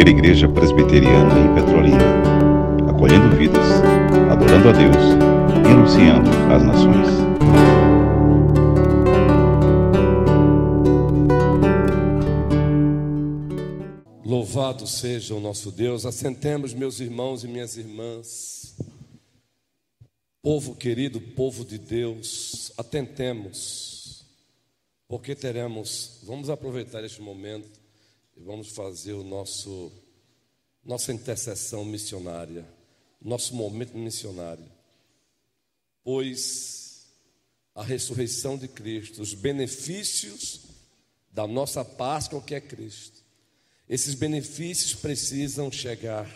primeira igreja presbiteriana em Petrolina, acolhendo vidas, adorando a Deus e anunciando às nações. Louvado seja o nosso Deus. Assentemos, meus irmãos e minhas irmãs. Povo querido, povo de Deus, atentemos, porque teremos, vamos aproveitar este momento e vamos fazer o nosso nossa intercessão missionária, nosso momento missionário. Pois a ressurreição de Cristo, os benefícios da nossa Páscoa que é Cristo. Esses benefícios precisam chegar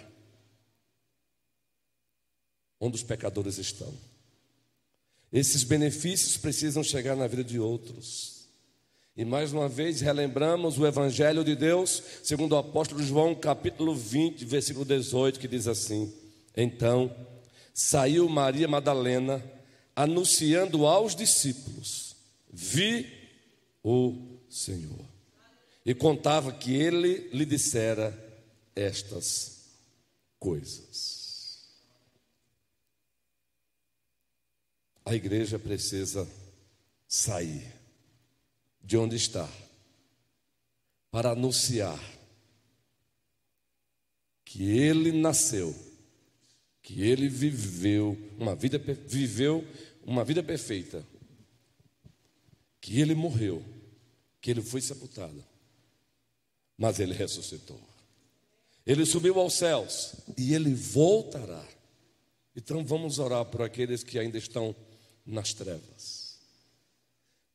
onde os pecadores estão. Esses benefícios precisam chegar na vida de outros. E mais uma vez relembramos o Evangelho de Deus, segundo o apóstolo João, capítulo 20, versículo 18, que diz assim: Então saiu Maria Madalena, anunciando aos discípulos: Vi o Senhor. E contava que ele lhe dissera estas coisas. a igreja precisa sair de onde está para anunciar que ele nasceu, que ele viveu uma vida viveu uma vida perfeita, que ele morreu, que ele foi sepultado, mas ele ressuscitou. Ele subiu aos céus e ele voltará. Então vamos orar por aqueles que ainda estão nas trevas.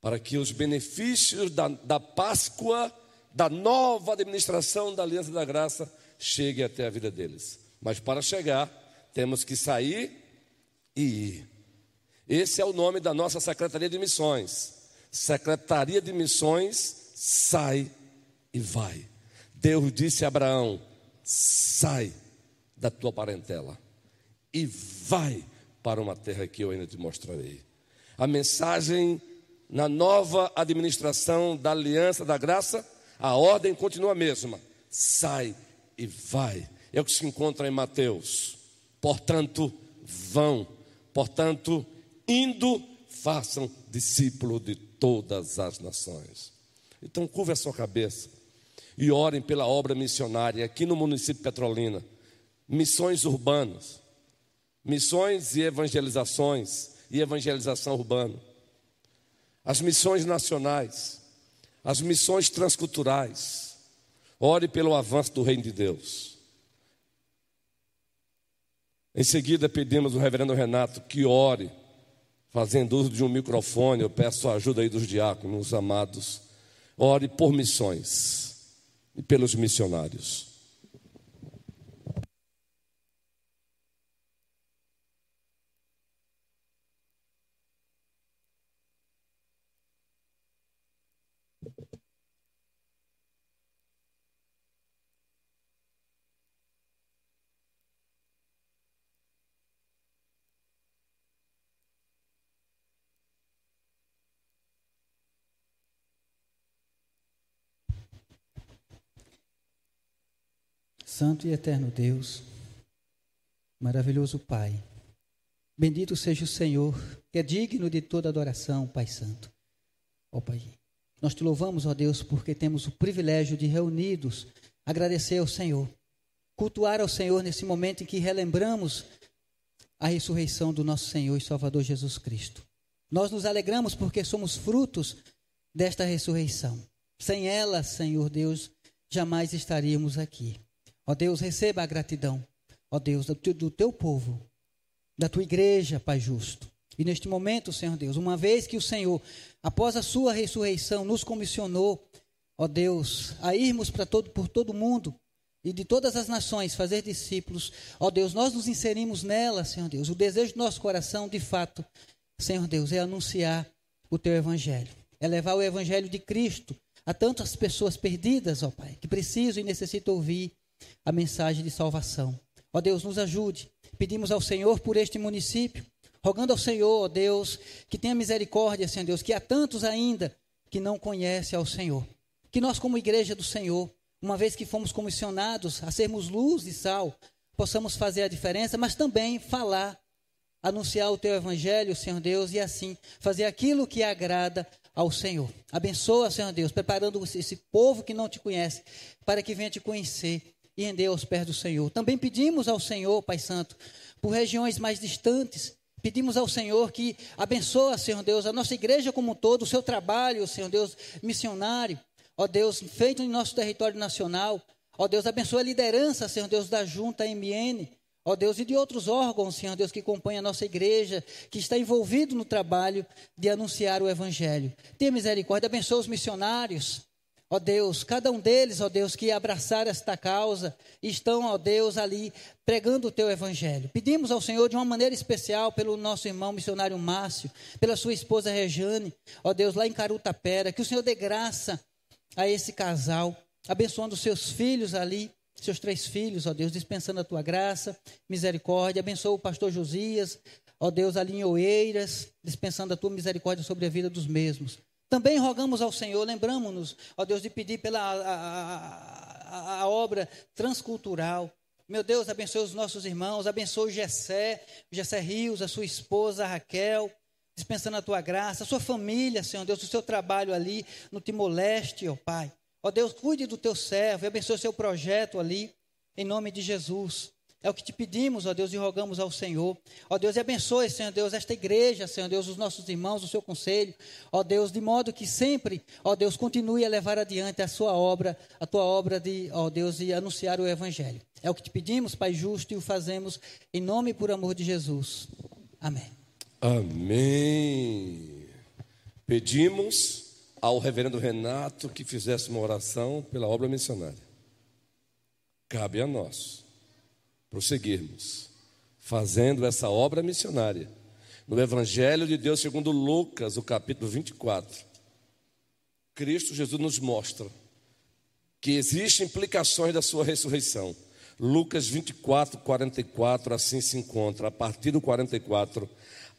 Para que os benefícios da, da Páscoa, da nova administração da Aliança da Graça, cheguem até a vida deles. Mas para chegar, temos que sair e ir. Esse é o nome da nossa Secretaria de Missões. Secretaria de Missões, sai e vai. Deus disse a Abraão: sai da tua parentela e vai para uma terra que eu ainda te mostrarei. A mensagem na nova administração da aliança da graça, a ordem continua a mesma: sai e vai. É o que se encontra em Mateus. Portanto, vão. Portanto, indo, façam discípulo de todas as nações. Então, curva a sua cabeça e orem pela obra missionária aqui no município de Petrolina. Missões urbanas missões e evangelizações e evangelização urbana, as missões nacionais, as missões transculturais. Ore pelo avanço do reino de Deus. Em seguida, pedimos ao reverendo Renato que ore, fazendo uso de um microfone. Eu peço a ajuda aí dos diáconos amados. Ore por missões e pelos missionários. Santo e eterno Deus, maravilhoso Pai, bendito seja o Senhor, que é digno de toda adoração, Pai Santo. Ó Pai, nós te louvamos, ó Deus, porque temos o privilégio de reunidos agradecer ao Senhor, cultuar ao Senhor nesse momento em que relembramos a ressurreição do nosso Senhor e Salvador Jesus Cristo. Nós nos alegramos porque somos frutos desta ressurreição. Sem ela, Senhor Deus, jamais estaríamos aqui. Ó Deus, receba a gratidão, ó Deus, do teu, povo, da tua igreja, Pai justo. E neste momento, Senhor Deus, uma vez que o Senhor, após a sua ressurreição, nos comissionou, ó Deus, a irmos para todo, por todo mundo e de todas as nações fazer discípulos, ó Deus, nós nos inserimos nela, Senhor Deus. O desejo do nosso coração, de fato, Senhor Deus, é anunciar o teu evangelho, é levar o evangelho de Cristo a tantas pessoas perdidas, ó Pai, que precisam e necessitam ouvir a mensagem de salvação. Ó Deus, nos ajude. Pedimos ao Senhor por este município, rogando ao Senhor, ó Deus, que tenha misericórdia, Senhor Deus, que há tantos ainda que não conhecem ao Senhor. Que nós, como igreja do Senhor, uma vez que fomos comissionados a sermos luz e sal, possamos fazer a diferença, mas também falar, anunciar o teu evangelho, Senhor Deus, e assim fazer aquilo que agrada ao Senhor. Abençoa, Senhor Deus, preparando esse povo que não te conhece, para que venha te conhecer e render aos pés do Senhor. Também pedimos ao Senhor, Pai Santo, por regiões mais distantes, Pedimos ao Senhor que abençoe, Senhor Deus, a nossa igreja como um todo, o seu trabalho, Senhor Deus, missionário, ó Deus, feito em nosso território nacional. Ó Deus, abençoe a liderança, Senhor Deus, da junta MN. Ó Deus, e de outros órgãos, Senhor Deus, que compõem a nossa igreja, que está envolvido no trabalho de anunciar o Evangelho. Tenha misericórdia, abençoe os missionários, Ó Deus, cada um deles, ó Deus, que abraçaram esta causa, estão, ó Deus, ali pregando o teu evangelho. Pedimos ao Senhor de uma maneira especial pelo nosso irmão missionário Márcio, pela sua esposa Rejane, ó Deus, lá em Carutapera, que o Senhor dê graça a esse casal, abençoando seus filhos ali, seus três filhos, ó Deus, dispensando a tua graça, misericórdia. Abençoa o pastor Josias, ó Deus, ali em Oeiras, dispensando a tua misericórdia sobre a vida dos mesmos. Também rogamos ao Senhor, lembramos-nos, ó Deus, de pedir pela a, a, a, obra transcultural. Meu Deus, abençoe os nossos irmãos, abençoe o Gessé, o Rios, a sua esposa Raquel, dispensando a tua graça, a sua família, Senhor Deus, o seu trabalho ali no Timor-Leste, ó Pai. Ó Deus, cuide do teu servo e abençoe o seu projeto ali, em nome de Jesus. É o que te pedimos, ó Deus, e rogamos ao Senhor. Ó Deus, e abençoe, Senhor Deus, esta igreja, Senhor Deus, os nossos irmãos, o seu conselho. Ó Deus, de modo que sempre, ó Deus, continue a levar adiante a sua obra, a tua obra de, ó Deus, de anunciar o Evangelho. É o que te pedimos, Pai justo, e o fazemos em nome e por amor de Jesus. Amém. Amém. Pedimos ao reverendo Renato que fizesse uma oração pela obra missionária. Cabe a nós prosseguirmos fazendo essa obra missionária. No Evangelho de Deus segundo Lucas, o capítulo 24, Cristo Jesus nos mostra que existem implicações da sua ressurreição. Lucas 24, 44, assim se encontra. A partir do 44,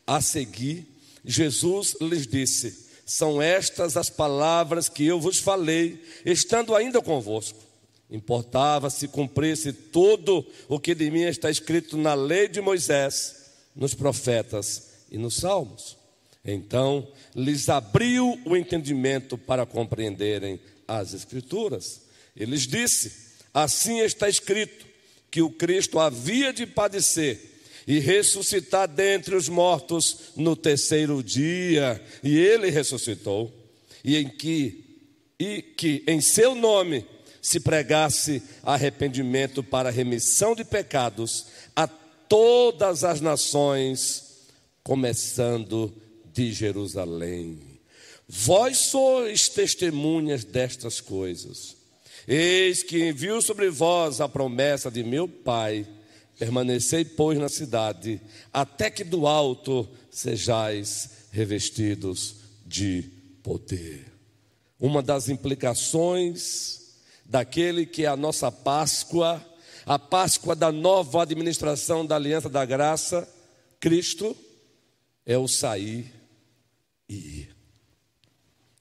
a seguir, Jesus lhes disse: São estas as palavras que eu vos falei, estando ainda convosco Importava se cumprisse tudo o que de mim está escrito na lei de Moisés, nos profetas e nos salmos. Então lhes abriu o entendimento para compreenderem as Escrituras. Eles disse: Assim está escrito que o Cristo havia de padecer e ressuscitar dentre os mortos no terceiro dia, e ele ressuscitou, e em que e que em seu nome se pregasse arrependimento para remissão de pecados a todas as nações, começando de Jerusalém. Vós sois testemunhas destas coisas. Eis que enviou sobre vós a promessa de meu Pai. Permanecei, pois, na cidade, até que do alto sejais revestidos de poder. Uma das implicações daquele que é a nossa Páscoa, a Páscoa da nova administração da Aliança da Graça, Cristo, é o sair e ir.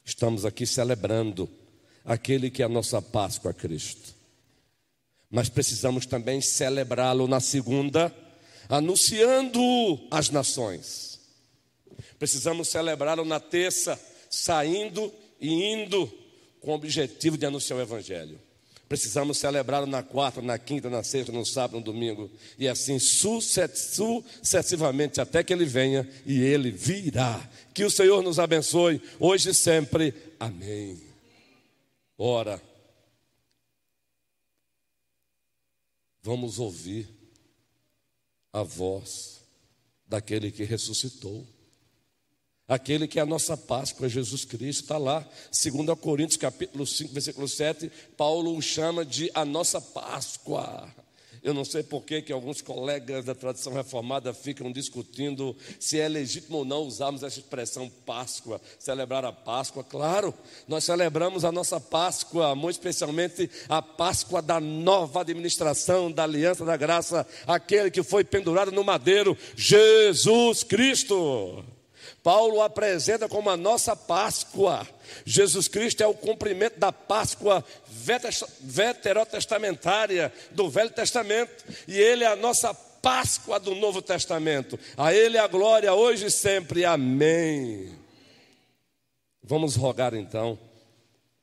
Estamos aqui celebrando aquele que é a nossa Páscoa, Cristo. Mas precisamos também celebrá-lo na segunda, anunciando às nações. Precisamos celebrá-lo na terça, saindo e indo com o objetivo de anunciar o Evangelho. Precisamos celebrá-lo na quarta, na quinta, na sexta, no sábado, no domingo, e assim sucessivamente até que ele venha e ele virá. Que o Senhor nos abençoe hoje e sempre. Amém. Ora, vamos ouvir a voz daquele que ressuscitou. Aquele que é a nossa Páscoa, Jesus Cristo, está lá. 2 Coríntios capítulo 5, versículo 7, Paulo o chama de a nossa Páscoa. Eu não sei por que, alguns colegas da tradição reformada ficam discutindo se é legítimo ou não usarmos essa expressão Páscoa, celebrar a Páscoa. Claro, nós celebramos a nossa Páscoa, muito especialmente a Páscoa da nova administração, da aliança da graça, aquele que foi pendurado no madeiro, Jesus Cristo. Paulo apresenta como a nossa Páscoa. Jesus Cristo é o cumprimento da Páscoa veterotestamentária do Velho Testamento, e Ele é a nossa Páscoa do Novo Testamento. A Ele a glória hoje e sempre. Amém. Vamos rogar então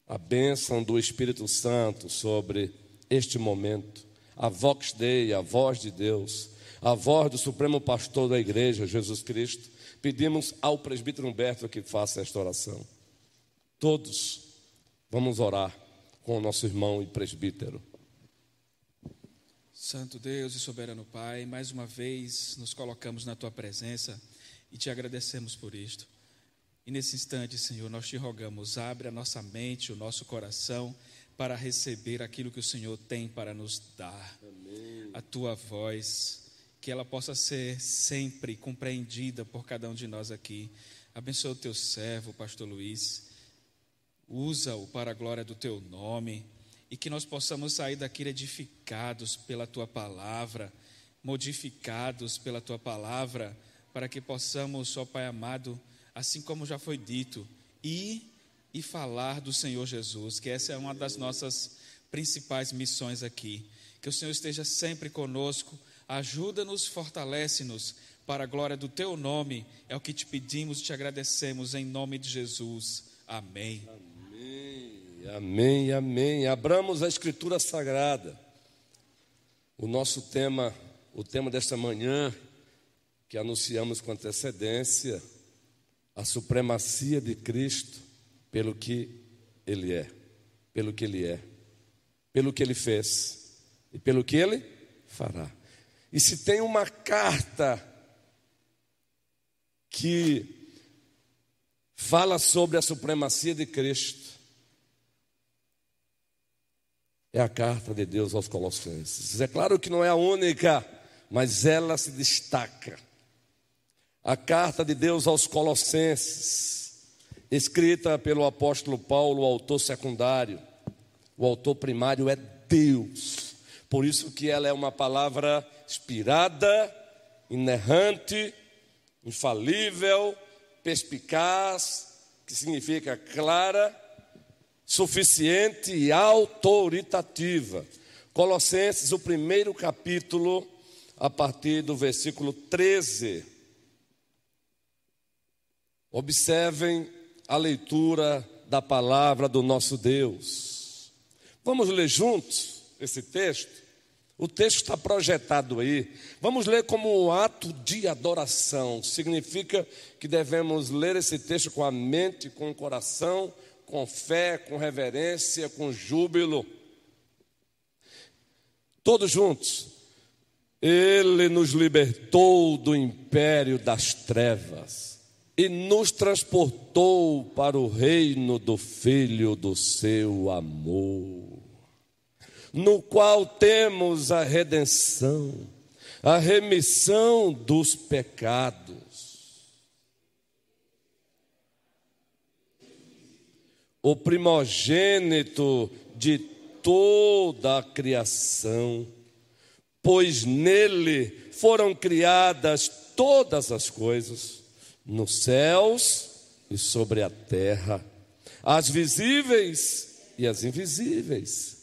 a bênção do Espírito Santo sobre este momento. A Vox Dei, a voz de Deus, a voz do Supremo Pastor da Igreja, Jesus Cristo pedimos ao presbítero Humberto que faça esta oração. Todos vamos orar com o nosso irmão e presbítero. Santo Deus e soberano Pai, mais uma vez nos colocamos na tua presença e te agradecemos por isto. E nesse instante, Senhor, nós te rogamos, abre a nossa mente, o nosso coração para receber aquilo que o Senhor tem para nos dar. Amém. A tua voz que ela possa ser sempre compreendida por cada um de nós aqui. Abençoa o teu servo, pastor Luiz. Usa-o para a glória do teu nome e que nós possamos sair daqui edificados pela tua palavra, modificados pela tua palavra, para que possamos, ó Pai amado, assim como já foi dito, ir e falar do Senhor Jesus, que essa é uma das nossas principais missões aqui. Que o Senhor esteja sempre conosco Ajuda-nos, fortalece-nos para a glória do teu nome. É o que te pedimos e te agradecemos em nome de Jesus. Amém. Amém, amém, amém. Abramos a Escritura Sagrada. O nosso tema, o tema desta manhã, que anunciamos com antecedência, a supremacia de Cristo pelo que Ele é, pelo que Ele é, pelo que Ele fez e pelo que Ele fará. E se tem uma carta que fala sobre a supremacia de Cristo, é a carta de Deus aos Colossenses. É claro que não é a única, mas ela se destaca. A carta de Deus aos Colossenses, escrita pelo apóstolo Paulo, o autor secundário, o autor primário é Deus. Por isso que ela é uma palavra inspirada, inerrante, infalível, perspicaz, que significa clara, suficiente e autoritativa. Colossenses, o primeiro capítulo, a partir do versículo 13. Observem a leitura da palavra do nosso Deus. Vamos ler juntos esse texto? O texto está projetado aí. Vamos ler como um ato de adoração. Significa que devemos ler esse texto com a mente, com o coração, com fé, com reverência, com júbilo. Todos juntos. Ele nos libertou do império das trevas e nos transportou para o reino do Filho do seu amor no qual temos a redenção, a remissão dos pecados. O primogênito de toda a criação, pois nele foram criadas todas as coisas, nos céus e sobre a terra, as visíveis e as invisíveis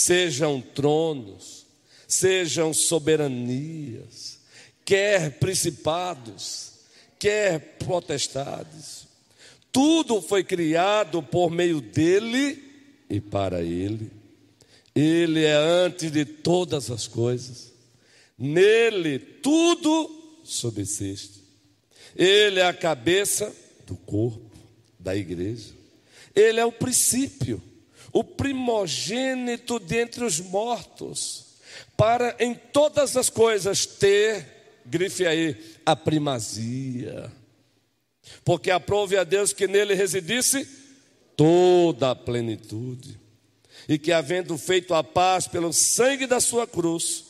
sejam tronos, sejam soberanias, quer principados, quer potestades. Tudo foi criado por meio dele e para ele. Ele é antes de todas as coisas. Nele tudo subsiste. Ele é a cabeça do corpo, da igreja. Ele é o princípio o primogênito dentre os mortos, para em todas as coisas ter, grife aí, a primazia. Porque aprove a Deus que nele residisse toda a plenitude, e que, havendo feito a paz pelo sangue da sua cruz,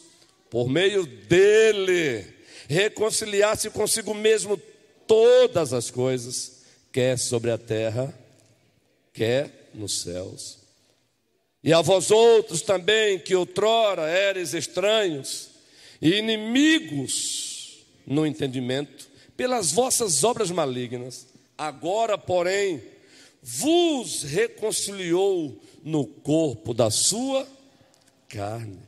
por meio dele, reconciliasse consigo mesmo todas as coisas, quer sobre a terra, quer nos céus. E a vós outros também, que outrora eres estranhos e inimigos no entendimento, pelas vossas obras malignas. Agora, porém, vos reconciliou no corpo da sua carne,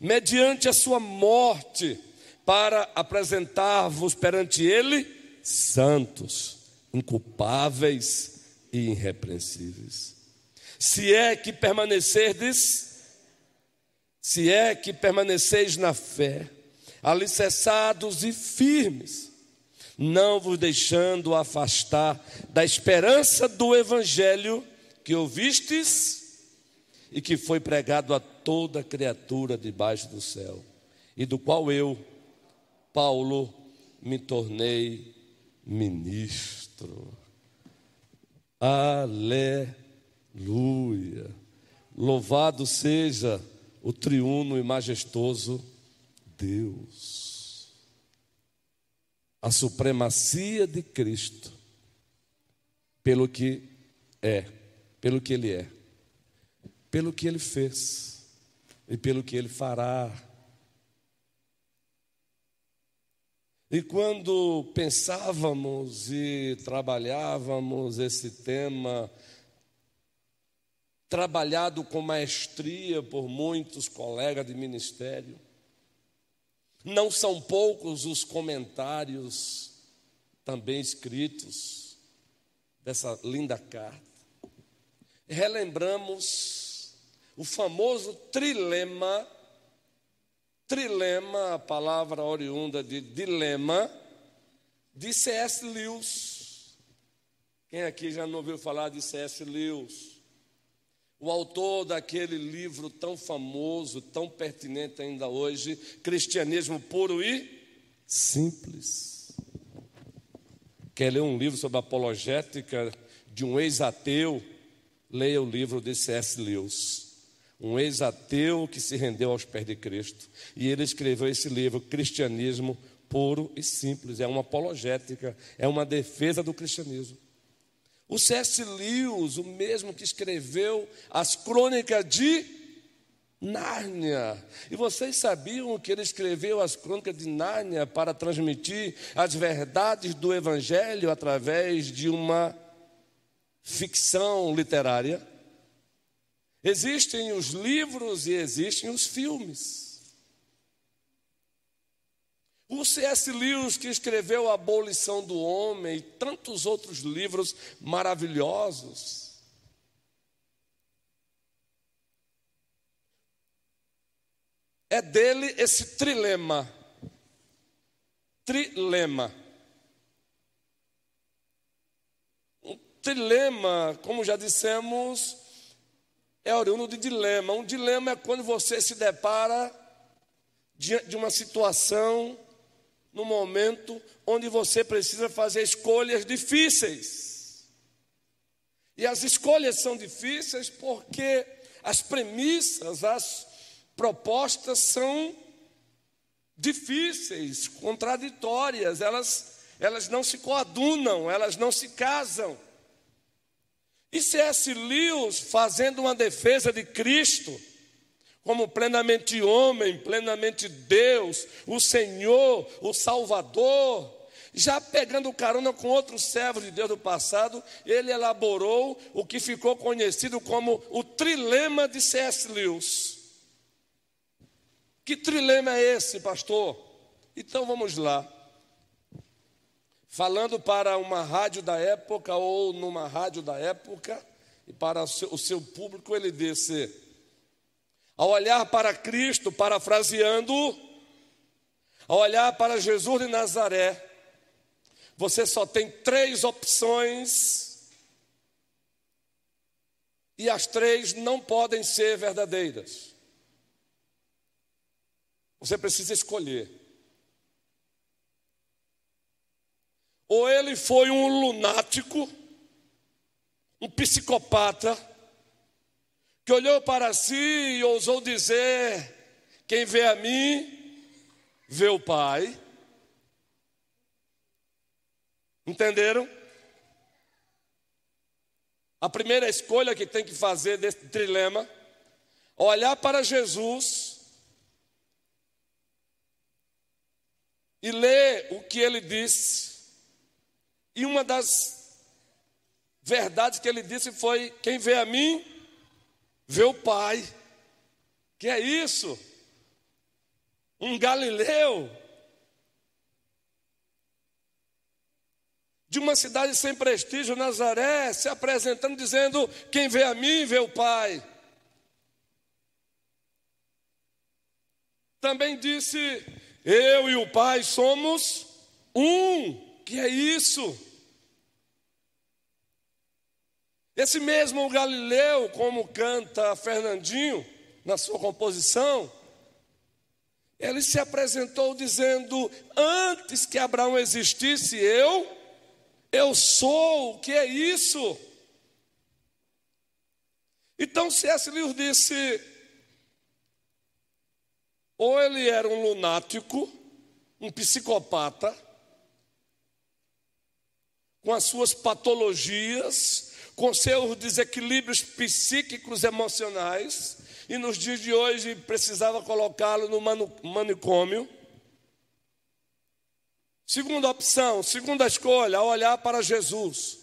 mediante a sua morte, para apresentar-vos perante ele santos, inculpáveis e irrepreensíveis. Se é que permanecerdes, se é que permaneceis na fé, alicerçados e firmes, não vos deixando afastar da esperança do evangelho que ouvistes e que foi pregado a toda criatura debaixo do céu, e do qual eu, Paulo, me tornei ministro. Aleluia. Louvado seja o triuno e majestoso Deus. A supremacia de Cristo, pelo que é, pelo que Ele é, pelo que Ele fez e pelo que Ele fará. E quando pensávamos e trabalhávamos esse tema, trabalhado com maestria por muitos colegas de ministério, não são poucos os comentários também escritos dessa linda carta. Relembramos o famoso trilema, trilema, a palavra oriunda de dilema, de C.S. Lewis. Quem aqui já não ouviu falar de C.S. Lewis? O autor daquele livro tão famoso, tão pertinente ainda hoje, Cristianismo Puro e Simples. Quer ler um livro sobre apologética de um ex-ateu? Leia o livro de C.S. Lewis. Um ex-ateu que se rendeu aos pés de Cristo. E ele escreveu esse livro, Cristianismo Puro e Simples. É uma apologética, é uma defesa do cristianismo. O C.S. Lewis, o mesmo que escreveu as crônicas de Nárnia. E vocês sabiam que ele escreveu as crônicas de Nárnia para transmitir as verdades do Evangelho através de uma ficção literária? Existem os livros e existem os filmes. O C.S. Lewis, que escreveu A Abolição do Homem e tantos outros livros maravilhosos, é dele esse trilema. Trilema. Um trilema, como já dissemos, é oriundo de dilema. Um dilema é quando você se depara de uma situação no momento onde você precisa fazer escolhas difíceis. E as escolhas são difíceis porque as premissas, as propostas são difíceis, contraditórias, elas, elas não se coadunam, elas não se casam. E C.S. Lewis, fazendo uma defesa de Cristo, como plenamente homem, plenamente Deus, o Senhor, o Salvador. Já pegando carona com outro servo de Deus do passado, ele elaborou o que ficou conhecido como o trilema de C.S. Lewis. Que trilema é esse, pastor? Então vamos lá. Falando para uma rádio da época ou numa rádio da época, e para o seu, público, ele disse: ao olhar para Cristo, parafraseando, ao olhar para Jesus de Nazaré, você só tem três opções e as três não podem ser verdadeiras. Você precisa escolher. Ou ele foi um lunático, um psicopata, que olhou para si e ousou dizer: Quem vê a mim, vê o Pai. Entenderam? A primeira escolha que tem que fazer desse trilema, olhar para Jesus e ler o que ele disse E uma das verdades que ele disse foi: Quem vê a mim, vê o Pai. Que é isso? Um galileu de uma cidade sem prestígio, Nazaré, se apresentando, dizendo: Quem vê a mim, vê o Pai. Também disse: Eu e o Pai somos um. Que é isso? Esse mesmo Galileu, como canta Fernandinho na sua composição, ele se apresentou dizendo: Antes que Abraão existisse, eu eu sou, o que é isso? Então C.S. Lewis disse: ou ele era um lunático, um psicopata, com as suas patologias, com seus desequilíbrios psíquicos emocionais, e nos dias de hoje precisava colocá-lo no manicômio Segunda opção, segunda escolha, olhar para Jesus.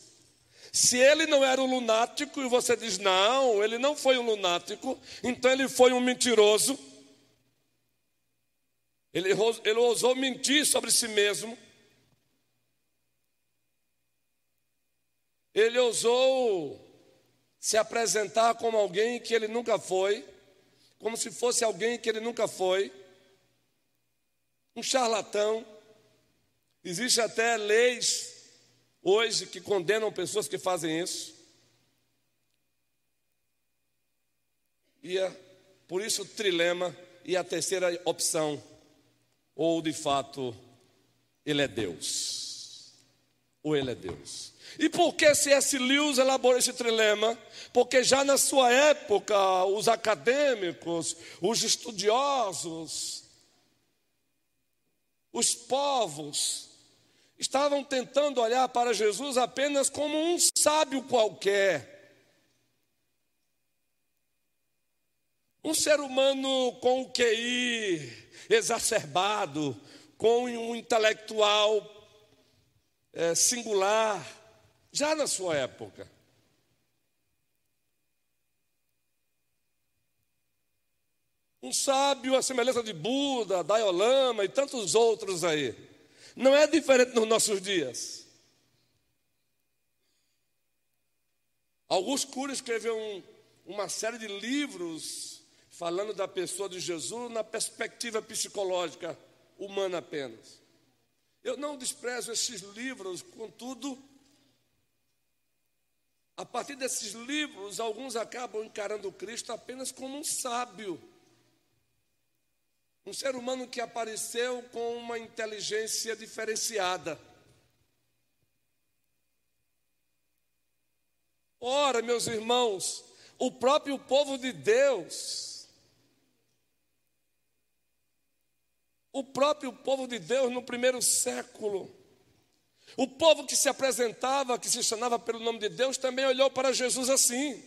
Se ele não era um lunático e você diz, não, ele não foi um lunático, então ele foi um mentiroso. Ele, ele ousou mentir sobre si mesmo. Ele ousou se apresentar como alguém que ele nunca foi, como se fosse alguém que ele nunca foi, um charlatão. Existem até leis hoje que condenam pessoas que fazem isso. E é, por isso o trilema e a terceira opção, ou de fato ele é Deus, ou ele é Deus. E por que C.S. Lewis elaborou esse trilema? Porque já na sua época, os acadêmicos, os estudiosos, os povos, estavam tentando olhar para Jesus apenas como um sábio qualquer. Um ser humano com o QI exacerbado, com um intelectual é, singular, já na sua época. Um sábio à semelhança de Buda, Dalai Lama e tantos outros aí. Não é diferente nos nossos dias. Augusto Cury escreveu um, uma série de livros falando da pessoa de Jesus na perspectiva psicológica humana apenas. Eu não desprezo esses livros, contudo, a partir desses livros, alguns acabam encarando Cristo apenas como um sábio um ser humano que apareceu com uma inteligência diferenciada. Ora, meus irmãos, o próprio povo de Deus, o próprio povo de Deus no primeiro século, o povo que se apresentava, que se chamava pelo nome de Deus, também olhou para Jesus assim,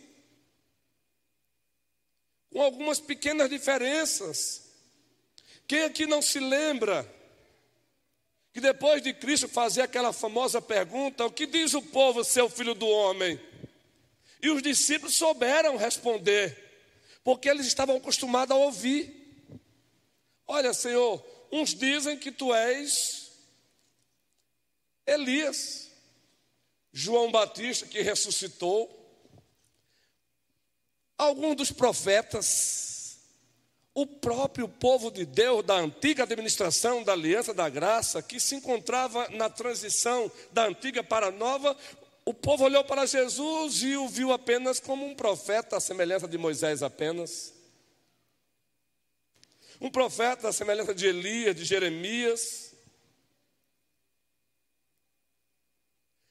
com algumas pequenas diferenças. Quem aqui não se lembra que depois de Cristo fazer aquela famosa pergunta: O que diz o povo, seu filho do homem? E os discípulos souberam responder, porque eles estavam acostumados a ouvir. Olha, Senhor, uns dizem que tu és Elias, João Batista que ressuscitou, alguns dos profetas, o próprio povo de Deus da antiga administração da aliança da graça, que se encontrava na transição da antiga para a nova, o povo olhou para Jesus e o viu apenas como um profeta, à semelhança de Moisés apenas. Um profeta, à semelhança de Elias, de Jeremias.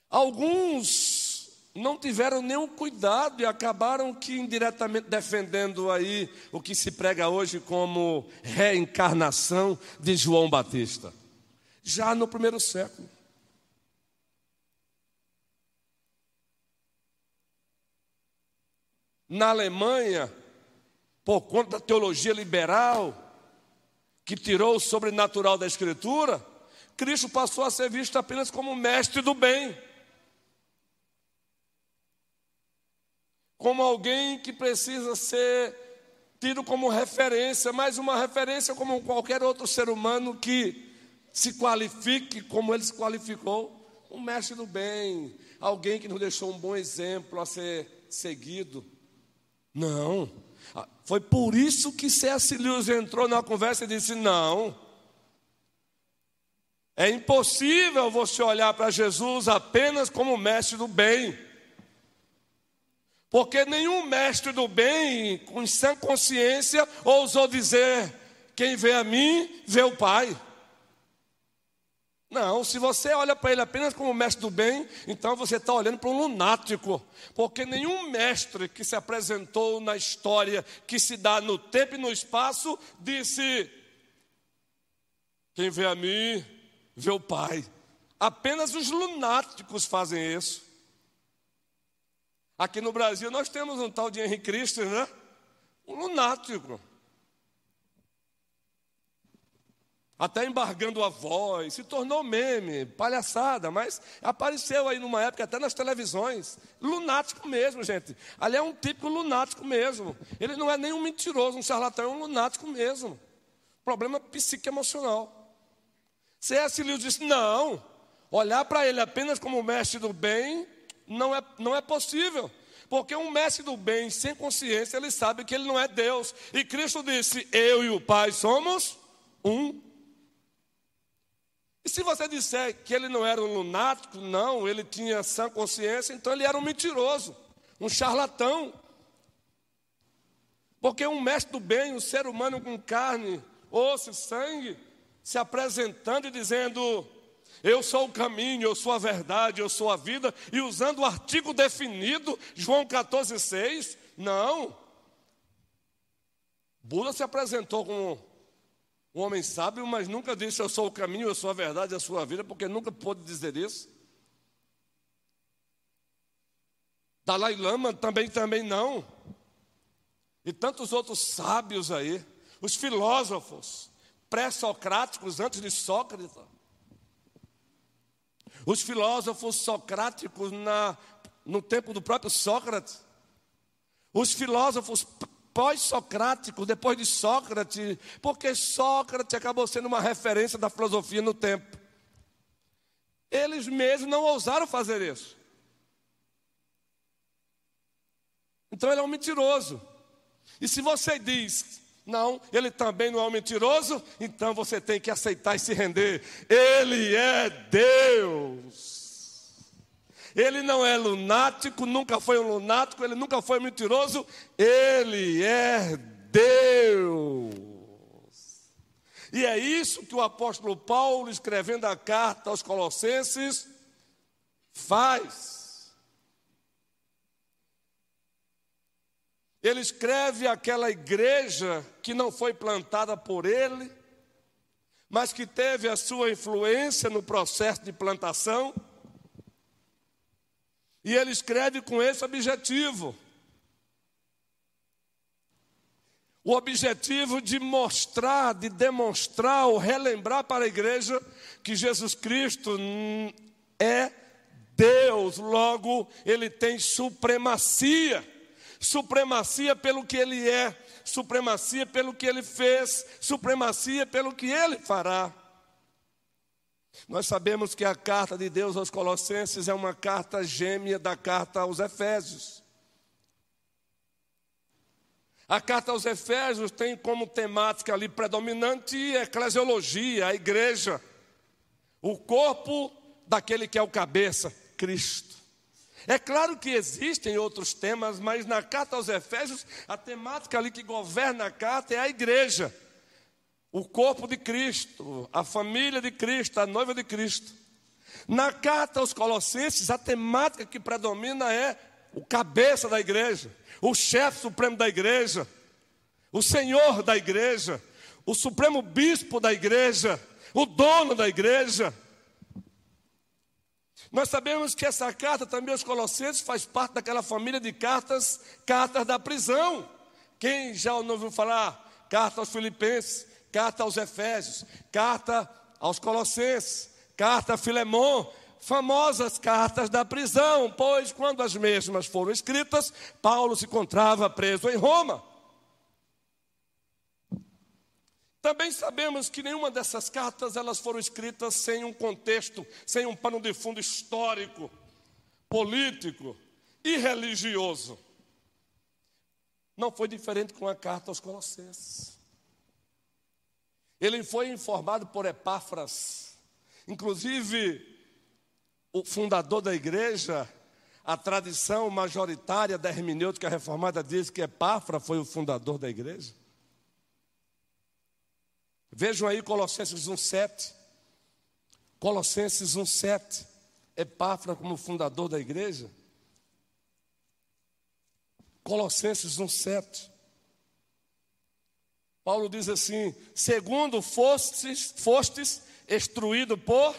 Alguns não tiveram nenhum cuidado e acabaram que indiretamente defendendo aí o que se prega hoje como reencarnação de João Batista. Já no primeiro século. Na Alemanha, por conta da teologia liberal, que tirou o sobrenatural da Escritura, Cristo passou a ser visto apenas como mestre do bem. Como alguém que precisa ser tido como referência, mas uma referência como qualquer outro ser humano que se qualifique como ele se qualificou. Um mestre do bem, alguém que nos deixou um bom exemplo a ser seguido. Não. Ah, foi por isso que C.S. Lewis entrou na conversa e disse: não. É impossível você olhar para Jesus apenas como mestre do bem. Porque nenhum mestre do bem, com sã consciência, ousou dizer: quem vê a mim, vê o Pai. Não, se você olha para ele apenas como mestre do bem, então você está olhando para um lunático, porque nenhum mestre que se apresentou na história, que se dá no tempo e no espaço, disse: Quem vê a mim, vê o Pai. Apenas os lunáticos fazem isso. Aqui no Brasil nós temos um tal de Henrique Cristo, né? Um lunático. até embargando a voz, se tornou meme, palhaçada, mas apareceu aí numa época até nas televisões. Lunático mesmo, gente. Ali é um típico lunático mesmo. Ele não é nem um mentiroso, um charlatão, é um lunático mesmo. Problema psique-emocional. C.S. Lewis disse: não, olhar para ele apenas como mestre do bem não é, não é possível. Porque um mestre do bem, sem consciência, ele sabe que ele não é Deus. E Cristo disse: Eu e o Pai somos um. E se você disser que ele não era um lunático, não, ele tinha sã consciência, então ele era um mentiroso, um charlatão. Porque um mestre do bem, um ser humano com carne, osso e sangue, se apresentando e dizendo: Eu sou o caminho, eu sou a verdade, eu sou a vida, e usando o artigo definido, João 14,6, não. Buda se apresentou como um homem sábio, mas nunca disse eu sou o caminho, eu sou a verdade, a sua vida, porque nunca pôde dizer isso. Dalai Lama também, também não. E tantos outros sábios aí, os filósofos pré-socráticos antes de Sócrates. Os filósofos socráticos na, no tempo do próprio Sócrates. Os filósofos pós-socrático, depois de Sócrates, porque Sócrates acabou sendo uma referência da filosofia no tempo. Eles mesmos não ousaram fazer isso. Então ele é um mentiroso. E se você diz, não, ele também não é um mentiroso, então você tem que aceitar e se render. Ele é Deus. Ele não é lunático, nunca foi um lunático, ele nunca foi mentiroso, ele é Deus. E é isso que o apóstolo Paulo, escrevendo a carta aos Colossenses, faz. Ele escreve aquela igreja que não foi plantada por ele, mas que teve a sua influência no processo de plantação. E ele escreve com esse objetivo. O objetivo de mostrar, de demonstrar ou relembrar para a igreja que Jesus Cristo é Deus, logo ele tem supremacia. Supremacia pelo que ele é, supremacia pelo que ele fez, supremacia pelo que ele fará. Nós sabemos que a carta de Deus aos Colossenses é uma carta gêmea da carta aos Efésios. A carta aos Efésios tem como temática ali predominante a eclesiologia, a igreja, o corpo daquele que é o cabeça, Cristo. É claro que existem outros temas, mas na carta aos Efésios, a temática ali que governa a carta é a igreja o corpo de Cristo, a família de Cristo, a noiva de Cristo. Na carta aos Colossenses, a temática que predomina é o cabeça da igreja, o chefe supremo da igreja, o senhor da igreja, o supremo bispo da igreja, o dono da igreja. Nós sabemos que essa carta também aos Colossenses faz parte daquela família de cartas, cartas da prisão. Quem já não ouviu falar? Carta aos Filipenses, carta aos Efésios, carta aos Colossenses, carta a Filemon, famosas cartas da prisão, pois quando as mesmas foram escritas, Paulo se encontrava preso em Roma. Também sabemos que nenhuma dessas cartas elas foram escritas sem um contexto, sem um pano de fundo histórico, político e religioso. Não foi diferente com a carta aos Colossenses. Ele foi informado por Epáfras, inclusive o fundador da igreja, a tradição majoritária da hermenêutica reformada diz que Epáfra foi o fundador da igreja. Vejam aí Colossenses 1,7. Colossenses 1,7. Epáfra como fundador da igreja. Colossenses 1,7. Paulo diz assim: segundo fostes, fostes instruído por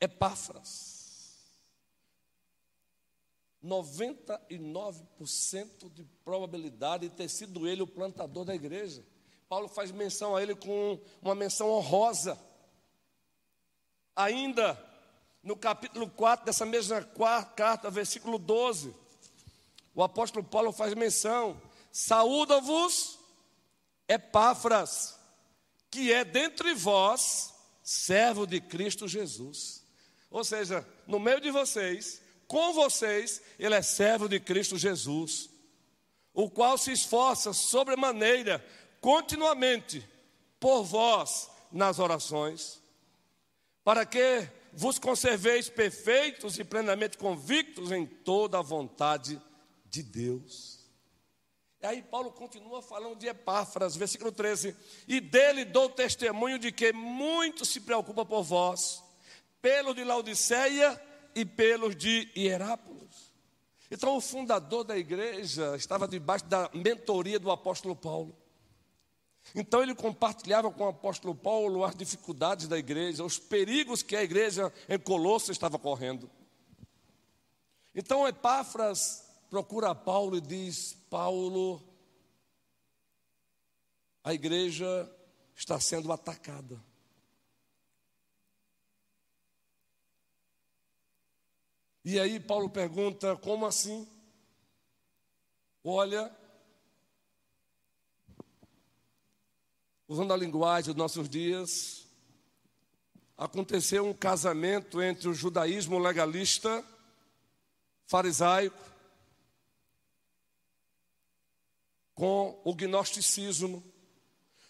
Epáfras. 99% de probabilidade de ter sido ele o plantador da igreja. Paulo faz menção a ele com uma menção honrosa. Ainda no capítulo 4 dessa mesma carta, versículo 12, o apóstolo Paulo faz menção: Saúda-vos, Epáfras, que é dentre vós servo de Cristo Jesus. Ou seja, no meio de vocês, com vocês, ele é servo de Cristo Jesus, o qual se esforça sobremaneira, continuamente, por vós nas orações, para que vos conserveis perfeitos e plenamente convictos em toda a vontade de Deus. E aí Paulo continua falando de Epáfras, versículo 13: E dele dou testemunho de que muito se preocupa por vós pelos de Laodiceia e pelos de Hierápolis. Então, o fundador da igreja estava debaixo da mentoria do apóstolo Paulo. Então, ele compartilhava com o apóstolo Paulo as dificuldades da igreja, os perigos que a igreja em Colosso estava correndo. Então, Epáfras procura Paulo e diz: Paulo, a igreja está sendo atacada. E aí Paulo pergunta: como assim? Olha, usando a linguagem dos nossos dias, aconteceu um casamento entre o judaísmo legalista, farisaico, com o gnosticismo.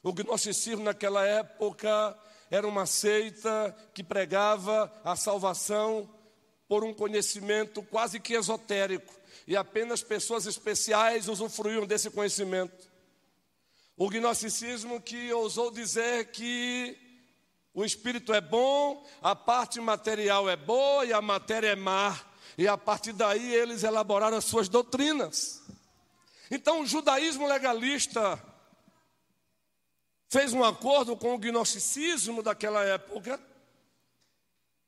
O gnosticismo naquela época era uma seita que pregava a salvação por um conhecimento quase que esotérico, e apenas pessoas especiais usufruíam desse conhecimento. O gnosticismo que ousou dizer que o espírito é bom, a parte material é boa e a matéria é má, e a partir daí eles elaboraram as suas doutrinas. Então o judaísmo legalista fez um acordo com o gnosticismo daquela época,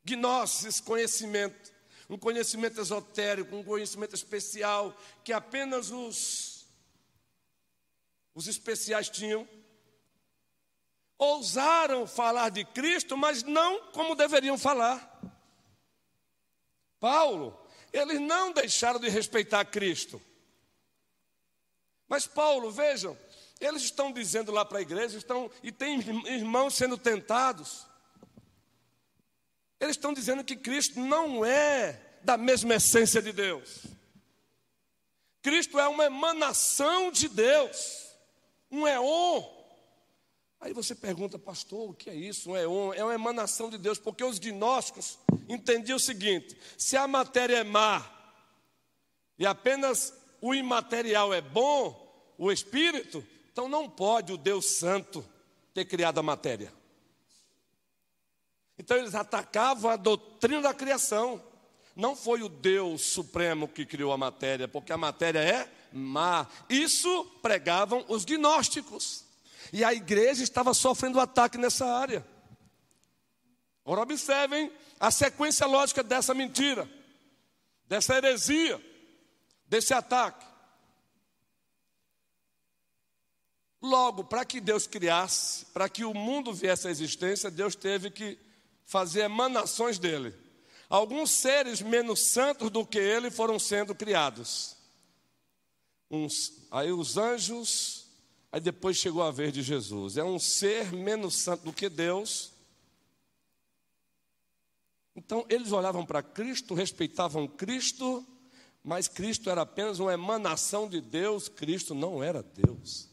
gnosis, conhecimento, um conhecimento esotérico, um conhecimento especial que apenas os, os especiais tinham. Ousaram falar de Cristo, mas não como deveriam falar. Paulo, eles não deixaram de respeitar Cristo. Mas Paulo, vejam, eles estão dizendo lá para a igreja, estão e tem irmãos sendo tentados. Eles estão dizendo que Cristo não é da mesma essência de Deus. Cristo é uma emanação de Deus, um éon. Aí você pergunta, pastor, o que é isso? Um éon? É uma emanação de Deus, porque os gnósticos entendiam o seguinte: se a matéria é má e apenas o imaterial é bom, o espírito, então não pode o Deus Santo ter criado a matéria. Então eles atacavam a doutrina da criação. Não foi o Deus supremo que criou a matéria, porque a matéria é má. Isso pregavam os gnósticos. E a igreja estava sofrendo ataque nessa área. Agora observem a sequência lógica dessa mentira, dessa heresia, desse ataque. Logo, para que Deus criasse, para que o mundo viesse à existência, Deus teve que fazer emanações dele. Alguns seres menos santos do que ele foram sendo criados. Uns, aí os anjos, aí depois chegou a vez de Jesus. É um ser menos santo do que Deus. Então eles olhavam para Cristo, respeitavam Cristo, mas Cristo era apenas uma emanação de Deus, Cristo não era Deus.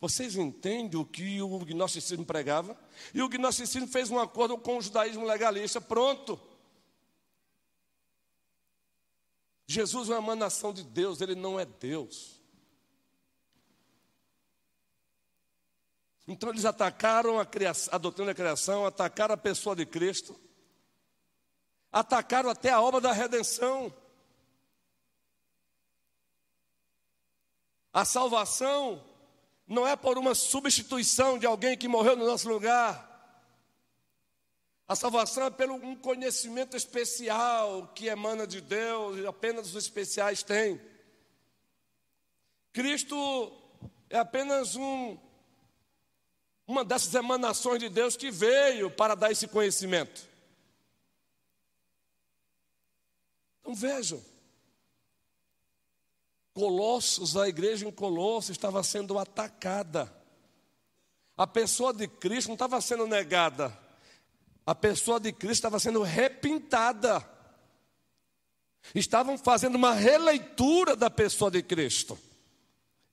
Vocês entendem o que o gnosticismo pregava? E o gnosticismo fez um acordo com o judaísmo legalista, pronto. Jesus é uma emanação de Deus, ele não é Deus. Então eles atacaram a, criação, a doutrina da criação, atacaram a pessoa de Cristo, atacaram até a obra da redenção. A salvação não é por uma substituição de alguém que morreu no nosso lugar. A salvação é pelo um conhecimento especial que emana de Deus e apenas os especiais têm. Cristo é apenas um, uma dessas emanações de Deus que veio para dar esse conhecimento. Então vejam, Colossos, a igreja em Colossos estava sendo atacada. A pessoa de Cristo não estava sendo negada, a pessoa de Cristo estava sendo repintada. Estavam fazendo uma releitura da pessoa de Cristo.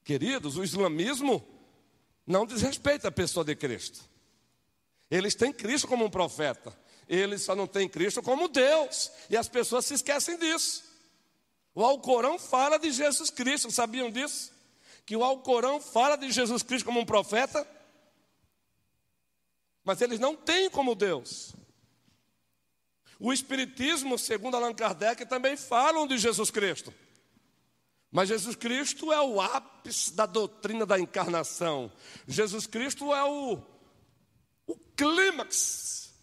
Queridos, o islamismo não desrespeita a pessoa de Cristo. Eles têm Cristo como um profeta, eles só não têm Cristo como Deus, e as pessoas se esquecem disso. O Alcorão fala de Jesus Cristo, sabiam disso? Que o Alcorão fala de Jesus Cristo como um profeta, mas eles não têm como Deus. O Espiritismo, segundo Allan Kardec, também falam de Jesus Cristo. Mas Jesus Cristo é o ápice da doutrina da encarnação. Jesus Cristo é o, o clímax.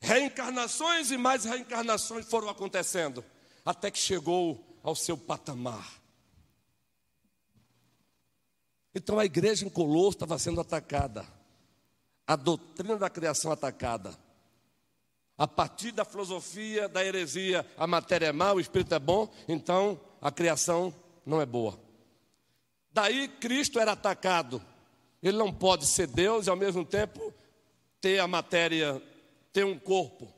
Reencarnações e mais reencarnações foram acontecendo até que chegou ao seu patamar. Então a igreja em Colosso estava sendo atacada, a doutrina da criação atacada. A partir da filosofia da heresia, a matéria é má, o espírito é bom, então a criação não é boa. Daí Cristo era atacado. Ele não pode ser Deus e ao mesmo tempo ter a matéria, ter um corpo.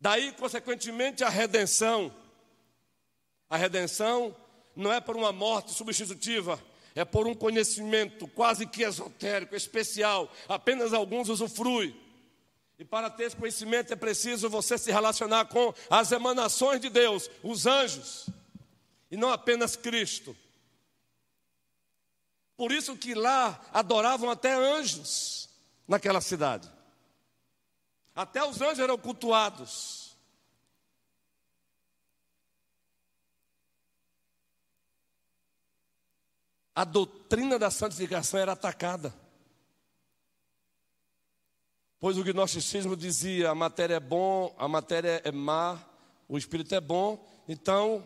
Daí, consequentemente, a redenção. A redenção não é por uma morte substitutiva, é por um conhecimento quase que esotérico, especial, apenas alguns usufruem. E para ter esse conhecimento é preciso você se relacionar com as emanações de Deus, os anjos, e não apenas Cristo. Por isso que lá adoravam até anjos naquela cidade. Até os anjos eram cultuados. A doutrina da santificação era atacada. Pois o gnosticismo dizia: a matéria é bom, a matéria é má, o espírito é bom. Então,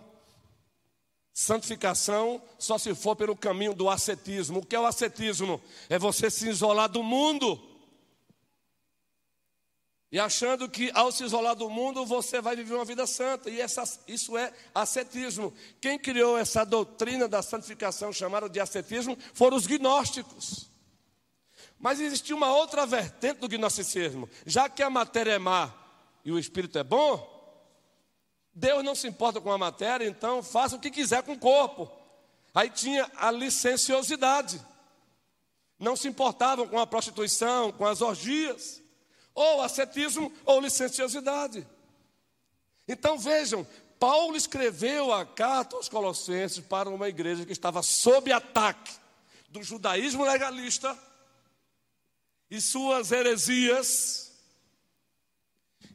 santificação só se for pelo caminho do ascetismo. O que é o ascetismo? É você se isolar do mundo e achando que ao se isolar do mundo você vai viver uma vida santa. E essa, isso é ascetismo. Quem criou essa doutrina da santificação chamada de ascetismo foram os gnósticos. Mas existia uma outra vertente do gnosticismo. Já que a matéria é má e o espírito é bom, Deus não se importa com a matéria, então faça o que quiser com o corpo. Aí tinha a licenciosidade. Não se importavam com a prostituição, com as orgias ou ascetismo ou licenciosidade. Então vejam, Paulo escreveu a carta aos Colossenses para uma igreja que estava sob ataque do judaísmo legalista e suas heresias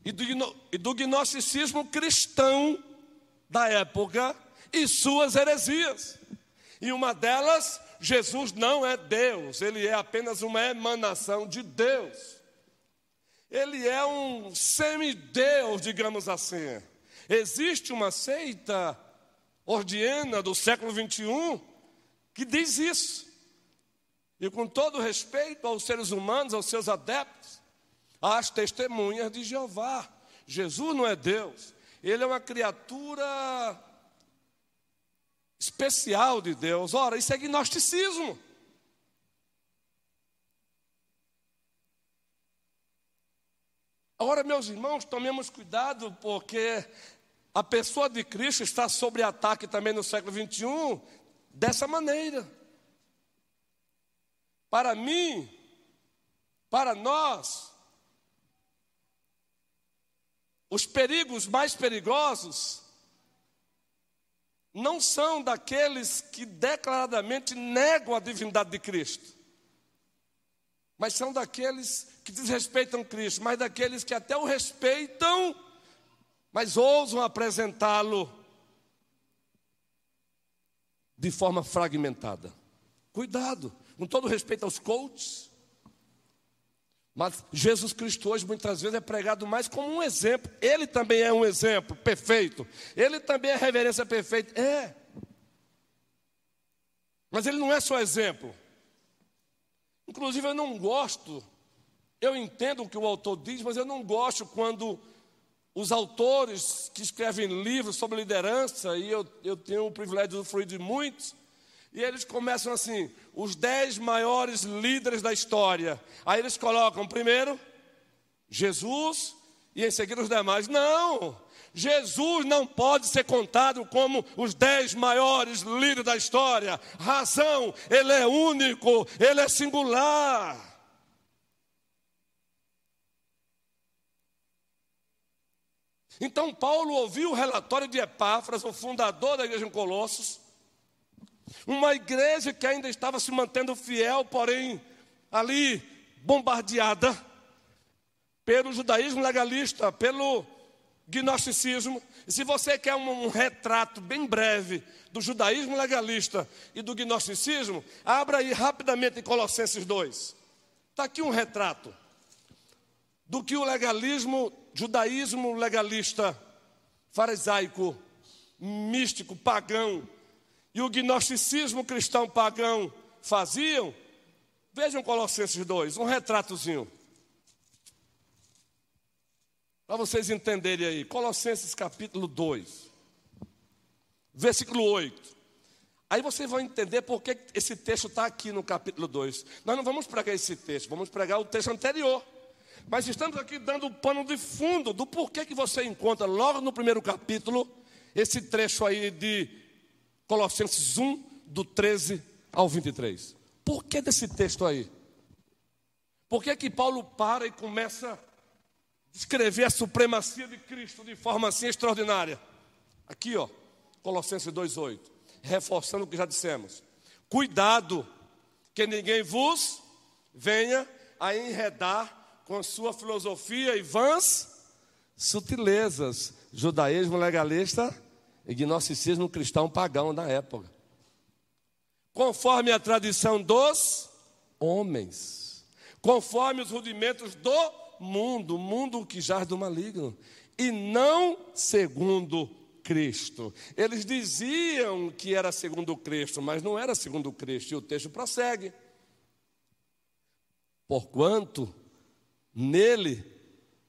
e do, e do gnosticismo cristão da época e suas heresias. E uma delas, Jesus não é Deus, ele é apenas uma emanação de Deus. Ele é um semideus, digamos assim. Existe uma seita ordiana do século 21 que diz isso. e com todo respeito aos seres humanos, aos seus adeptos, às testemunhas de Jeová. Jesus não é Deus, ele é uma criatura especial de Deus. Ora, isso é gnosticismo. Agora, meus irmãos, tomemos cuidado, porque a pessoa de Cristo está sob ataque também no século 21 dessa maneira. Para mim, para nós, os perigos mais perigosos não são daqueles que declaradamente negam a divindade de Cristo, mas são daqueles que desrespeitam Cristo, mas daqueles que até o respeitam, mas ousam apresentá-lo de forma fragmentada. Cuidado, com todo respeito aos coaches, mas Jesus Cristo hoje muitas vezes é pregado mais como um exemplo. Ele também é um exemplo perfeito. Ele também é reverência perfeita. É. Mas ele não é só exemplo. Inclusive eu não gosto, eu entendo o que o autor diz, mas eu não gosto quando os autores que escrevem livros sobre liderança, e eu, eu tenho o privilégio de fruir de muitos, e eles começam assim: os dez maiores líderes da história. Aí eles colocam primeiro Jesus e em seguida os demais. Não! Jesus não pode ser contado como os dez maiores líderes da história. Razão, ele é único, ele é singular. Então Paulo ouviu o relatório de Epáfras, o fundador da igreja em Colossos, uma igreja que ainda estava se mantendo fiel, porém ali bombardeada pelo judaísmo legalista, pelo gnosticismo. E se você quer um, um, retrato bem breve do judaísmo legalista e do gnosticismo, abra aí rapidamente em Colossenses 2. Está aqui um retrato do que o legalismo, judaísmo legalista, farisaico, místico, pagão, e o gnosticismo cristão pagão faziam, vejam Colossenses 2, um retratozinho. Para vocês entenderem aí, Colossenses capítulo 2, versículo 8. Aí vocês vão entender por que esse texto está aqui no capítulo 2. Nós não vamos pregar esse texto, vamos pregar o texto anterior. Mas estamos aqui dando o pano de fundo do porquê que você encontra logo no primeiro capítulo esse trecho aí de Colossenses 1, do 13 ao 23. Por que desse texto aí? Por que, que Paulo para e começa a descrever a supremacia de Cristo de forma assim extraordinária? Aqui, ó, Colossenses 2,8, reforçando o que já dissemos. Cuidado, que ninguém vos venha a enredar com sua filosofia e vãs sutilezas, judaísmo legalista e gnosticismo cristão pagão da época. Conforme a tradição dos homens, conforme os rudimentos do mundo, mundo que jaz do maligno, e não segundo Cristo. Eles diziam que era segundo Cristo, mas não era segundo Cristo, e o texto prossegue. Porquanto nele,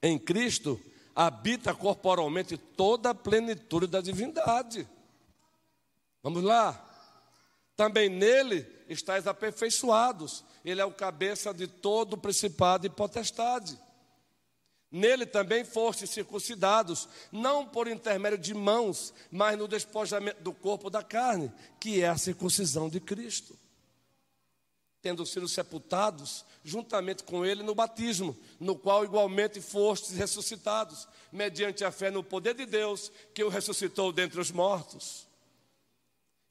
em Cristo, habita corporalmente toda a plenitude da divindade. Vamos lá. Também nele estáis aperfeiçoados. Ele é o cabeça de todo o principado e potestade. Nele também fostes circuncidados, não por intermédio de mãos, mas no despojamento do corpo da carne, que é a circuncisão de Cristo tendo sido sepultados juntamente com ele no batismo, no qual igualmente fostes ressuscitados, mediante a fé no poder de Deus, que o ressuscitou dentre os mortos.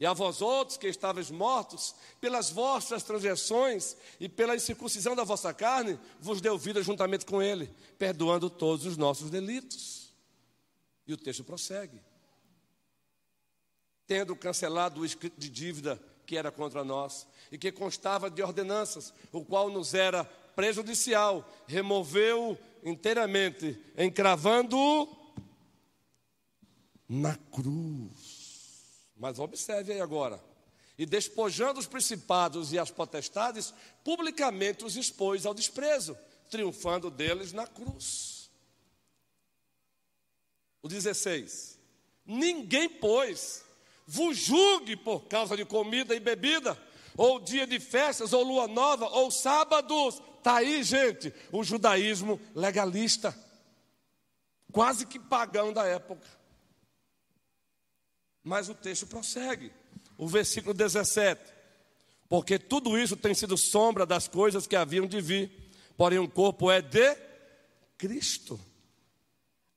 E a vós outros que estáveis mortos, pelas vossas transgressões e pela incircuncisão da vossa carne, vos deu vida juntamente com ele, perdoando todos os nossos delitos. E o texto prossegue. Tendo cancelado o escrito de dívida que era contra nós e que constava de ordenanças, o qual nos era prejudicial, removeu inteiramente, encravando na cruz. Mas observe aí agora. e despojando os principados e as potestades, publicamente os expôs ao desprezo, triunfando deles na cruz. O 16: Ninguém, pois, vos julgue por causa de comida e bebida, ou dia de festas, ou lua nova, ou sábados. Está aí, gente, o judaísmo legalista, quase que pagão da época. Mas o texto prossegue o versículo 17. Porque tudo isso tem sido sombra das coisas que haviam de vir, porém o corpo é de Cristo.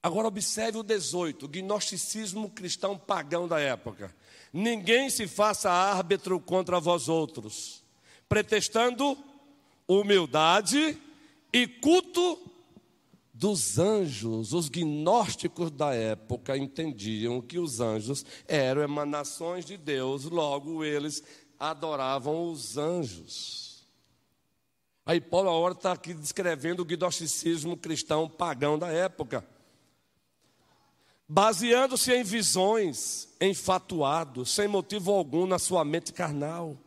Agora observe o 18, o gnosticismo cristão pagão da época. Ninguém se faça árbitro contra vós outros, pretextando humildade e culto dos anjos. Os gnósticos da época entendiam que os anjos eram emanações de Deus, logo eles adoravam os anjos. Aí Paulo agora está aqui descrevendo o gnosticismo cristão pagão da época. Baseando-se em visões, enfatuado, sem motivo algum na sua mente carnal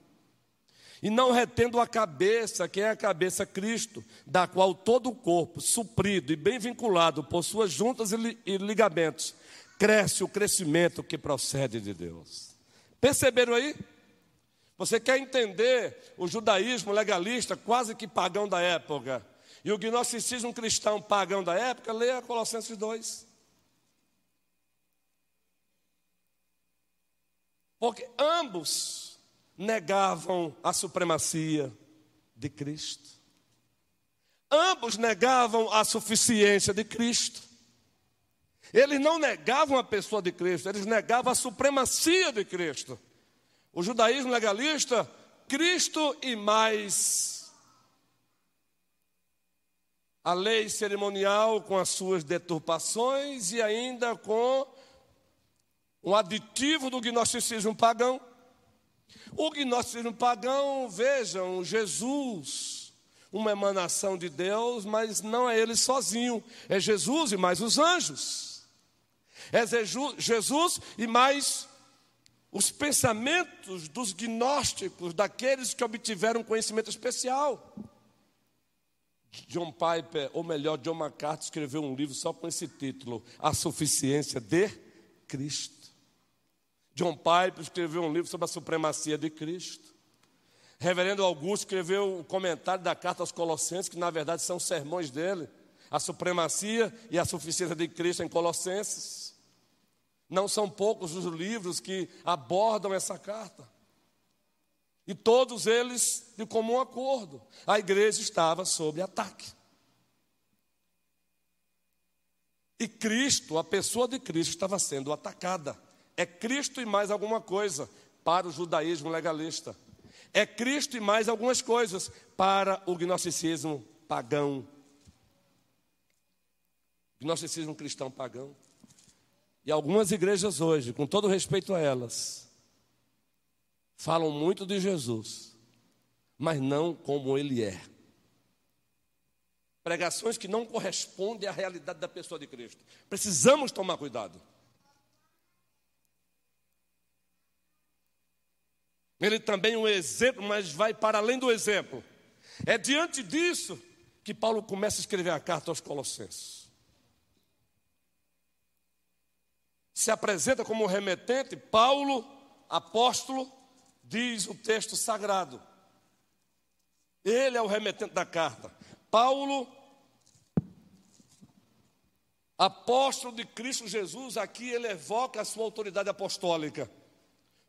e não retendo a cabeça, que é a cabeça Cristo, da qual todo o corpo, suprido e bem vinculado por suas juntas e ligamentos, cresce o crescimento que procede de Deus. Perceberam aí? Você quer entender o judaísmo legalista, quase que pagão da época, e o gnosticismo cristão pagão da época, leia Colossenses 2. Porque ambos negavam a supremacia de Cristo. Ambos negavam a suficiência de Cristo. Eles não negavam a pessoa de Cristo, eles negavam a supremacia de Cristo. O judaísmo legalista, Cristo e mais a lei cerimonial com as suas deturpações e ainda com um aditivo do gnosticismo pagão o gnosticismo pagão, vejam, Jesus, uma emanação de Deus, mas não é ele sozinho, é Jesus e mais os anjos. É Jesus e mais os pensamentos dos gnósticos, daqueles que obtiveram conhecimento especial. John Piper, ou melhor, John MacArthur, escreveu um livro só com esse título: A Suficiência de Cristo. John Piper escreveu um livro sobre a supremacia de Cristo. Reverendo Augusto escreveu um comentário da carta aos Colossenses, que na verdade são sermões dele, a supremacia e a suficiência de Cristo em Colossenses. Não são poucos os livros que abordam essa carta. E todos eles de comum acordo. A igreja estava sob ataque. E Cristo, a pessoa de Cristo, estava sendo atacada. É Cristo e mais alguma coisa para o judaísmo legalista. É Cristo e mais algumas coisas para o gnosticismo pagão. Gnosticismo cristão pagão. E algumas igrejas hoje, com todo respeito a elas, falam muito de Jesus, mas não como ele é. Pregações que não correspondem à realidade da pessoa de Cristo. Precisamos tomar cuidado. Ele também é um exemplo, mas vai para além do exemplo. É diante disso que Paulo começa a escrever a carta aos Colossenses. Se apresenta como remetente, Paulo, apóstolo, diz o texto sagrado. Ele é o remetente da carta. Paulo, apóstolo de Cristo Jesus, aqui ele evoca a sua autoridade apostólica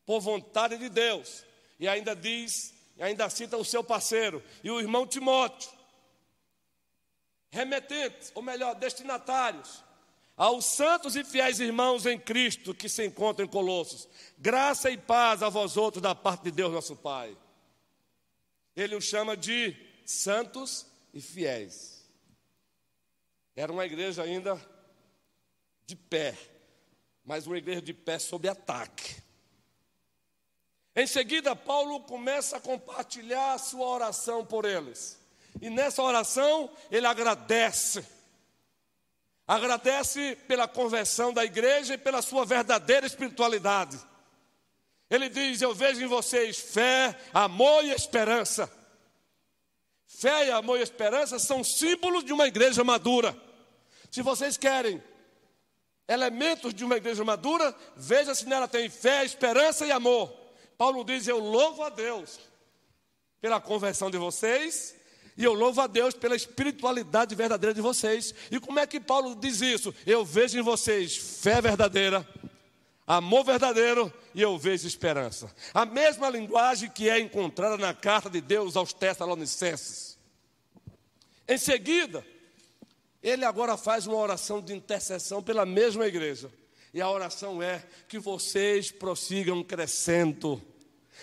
por vontade de Deus. E ainda diz, ainda cita o seu parceiro e o irmão Timóteo, remetentes, ou melhor, destinatários, aos santos e fiéis irmãos em Cristo que se encontram em Colossos. Graça e paz a vós outros da parte de Deus nosso Pai. Ele os chama de santos e fiéis. Era uma igreja ainda de pé, mas uma igreja de pé sob ataque. Em seguida, Paulo começa a compartilhar a sua oração por eles. E nessa oração, ele agradece. Agradece pela conversão da igreja e pela sua verdadeira espiritualidade. Ele diz: Eu vejo em vocês fé, amor e esperança. Fé, amor e esperança são símbolos de uma igreja madura. Se vocês querem elementos de uma igreja madura, veja se nela tem fé, esperança e amor. Paulo diz: Eu louvo a Deus pela conversão de vocês e eu louvo a Deus pela espiritualidade verdadeira de vocês. E como é que Paulo diz isso? Eu vejo em vocês fé verdadeira, amor verdadeiro e eu vejo esperança. A mesma linguagem que é encontrada na carta de Deus aos Tessalonicenses. Em seguida, ele agora faz uma oração de intercessão pela mesma igreja. E a oração é que vocês prossigam crescendo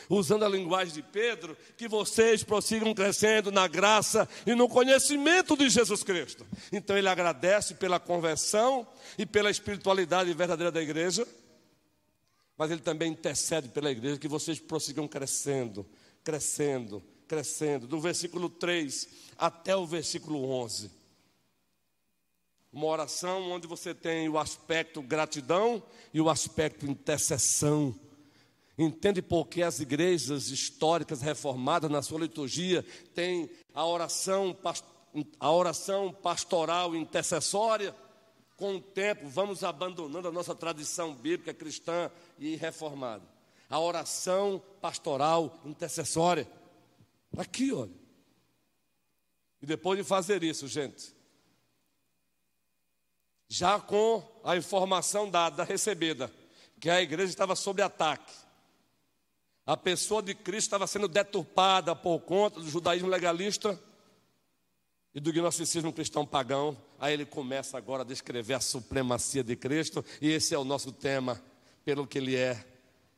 usando a linguagem de Pedro, que vocês prossigam crescendo na graça e no conhecimento de Jesus Cristo. Então ele agradece pela conversão e pela espiritualidade verdadeira da igreja, mas ele também intercede pela igreja que vocês prossigam crescendo, crescendo, crescendo, do versículo 3 até o versículo 11. Uma oração onde você tem o aspecto gratidão e o aspecto intercessão Entende por que as igrejas históricas reformadas, na sua liturgia, têm a oração, a oração pastoral intercessória? Com o tempo, vamos abandonando a nossa tradição bíblica cristã e reformada. A oração pastoral intercessória. Aqui, olha. E depois de fazer isso, gente, já com a informação dada, recebida, que a igreja estava sob ataque, a pessoa de Cristo estava sendo deturpada por conta do judaísmo legalista e do gnosticismo cristão pagão. Aí ele começa agora a descrever a supremacia de Cristo, e esse é o nosso tema, pelo que ele é,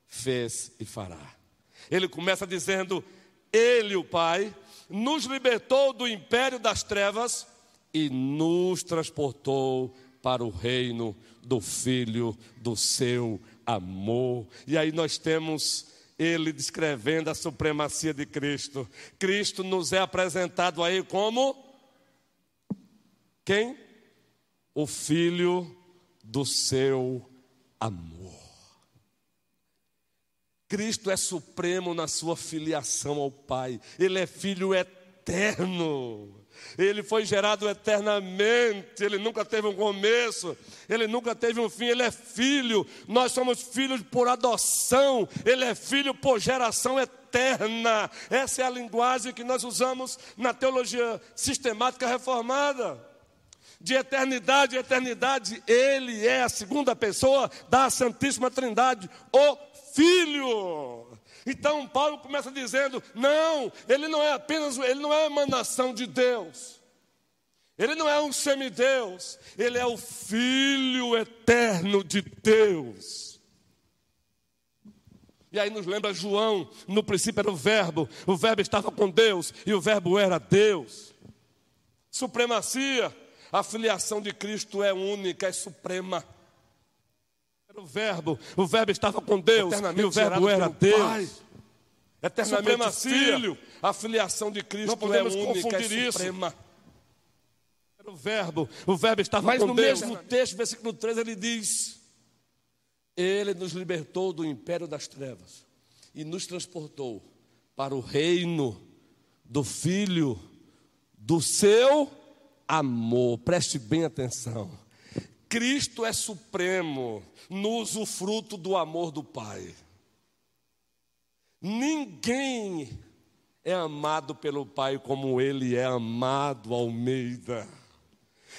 fez e fará. Ele começa dizendo: Ele, o Pai, nos libertou do império das trevas e nos transportou para o reino do Filho do seu amor. E aí nós temos ele descrevendo a supremacia de Cristo. Cristo nos é apresentado aí como quem? O filho do seu amor. Cristo é supremo na sua filiação ao Pai. Ele é filho eterno. Ele foi gerado eternamente, ele nunca teve um começo, ele nunca teve um fim, ele é filho, nós somos filhos por adoção, ele é filho por geração eterna. Essa é a linguagem que nós usamos na teologia sistemática reformada. De eternidade em eternidade, ele é a segunda pessoa da Santíssima Trindade, o Filho. Então Paulo começa dizendo: não, ele não é apenas, ele não é emanação de Deus. Ele não é um semideus, ele é o Filho eterno de Deus. E aí nos lembra João, no princípio era o Verbo, o Verbo estava com Deus e o Verbo era Deus. Supremacia, a filiação de Cristo é única, é suprema. Verbo, o Verbo estava com Deus e o Verbo era Deus. Pai. Eternamente filho, a filiação de Cristo não podemos é única, confundir é suprema. Isso. Era o verbo, o verbo estava Mas com no Deus. mesmo texto, versículo 3, ele diz: Ele nos libertou do império das trevas e nos transportou para o reino do Filho do seu amor. Preste bem atenção. Cristo é supremo no usufruto do amor do Pai. Ninguém é amado pelo Pai como ele é amado, Almeida.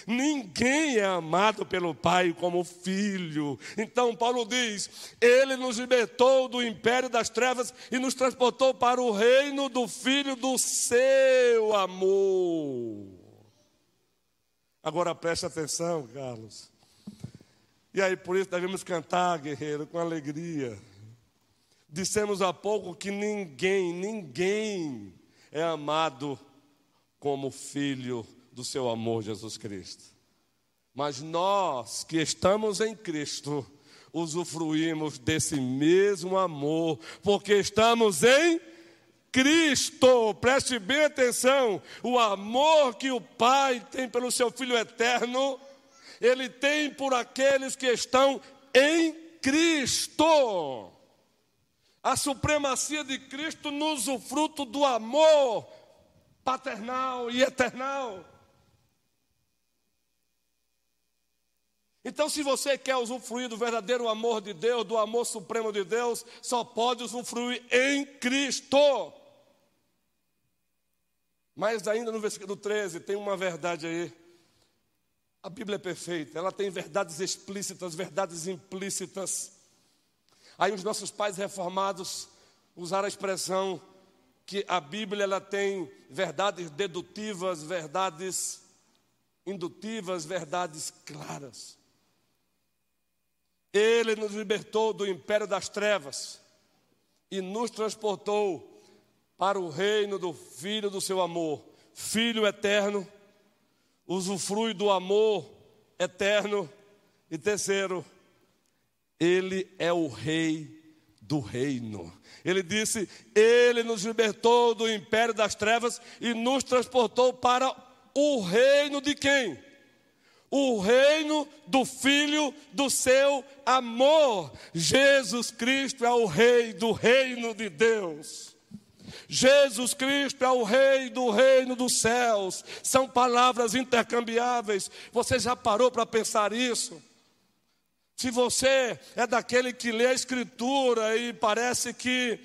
Ninguém é amado pelo Pai como filho. Então, Paulo diz: Ele nos libertou do império das trevas e nos transportou para o reino do Filho do seu amor. Agora preste atenção, Carlos. E aí, por isso devemos cantar, guerreiro, com alegria. Dissemos há pouco que ninguém, ninguém é amado como filho do seu amor, Jesus Cristo. Mas nós que estamos em Cristo, usufruímos desse mesmo amor, porque estamos em Cristo. Preste bem atenção: o amor que o Pai tem pelo seu Filho eterno, ele tem por aqueles que estão em Cristo. a supremacia de Cristo no usufruto do amor paternal e eternal. Então, se você quer usufruir do verdadeiro amor de Deus, do amor supremo de Deus, só pode usufruir em Cristo. Mas ainda no versículo 13 tem uma verdade aí. A Bíblia é perfeita, ela tem verdades explícitas, verdades implícitas. Aí os nossos pais reformados usaram a expressão que a Bíblia ela tem verdades dedutivas, verdades indutivas, verdades claras. Ele nos libertou do império das trevas e nos transportou para o reino do Filho do seu amor. Filho eterno, usufrui do amor eterno. E terceiro, ele é o rei do reino. Ele disse: Ele nos libertou do império das trevas e nos transportou para o reino de quem? o reino do Filho do seu amor. Jesus Cristo é o Rei do reino de Deus. Jesus Cristo é o Rei do reino dos céus. São palavras intercambiáveis. Você já parou para pensar isso? Se você é daquele que lê a Escritura e parece que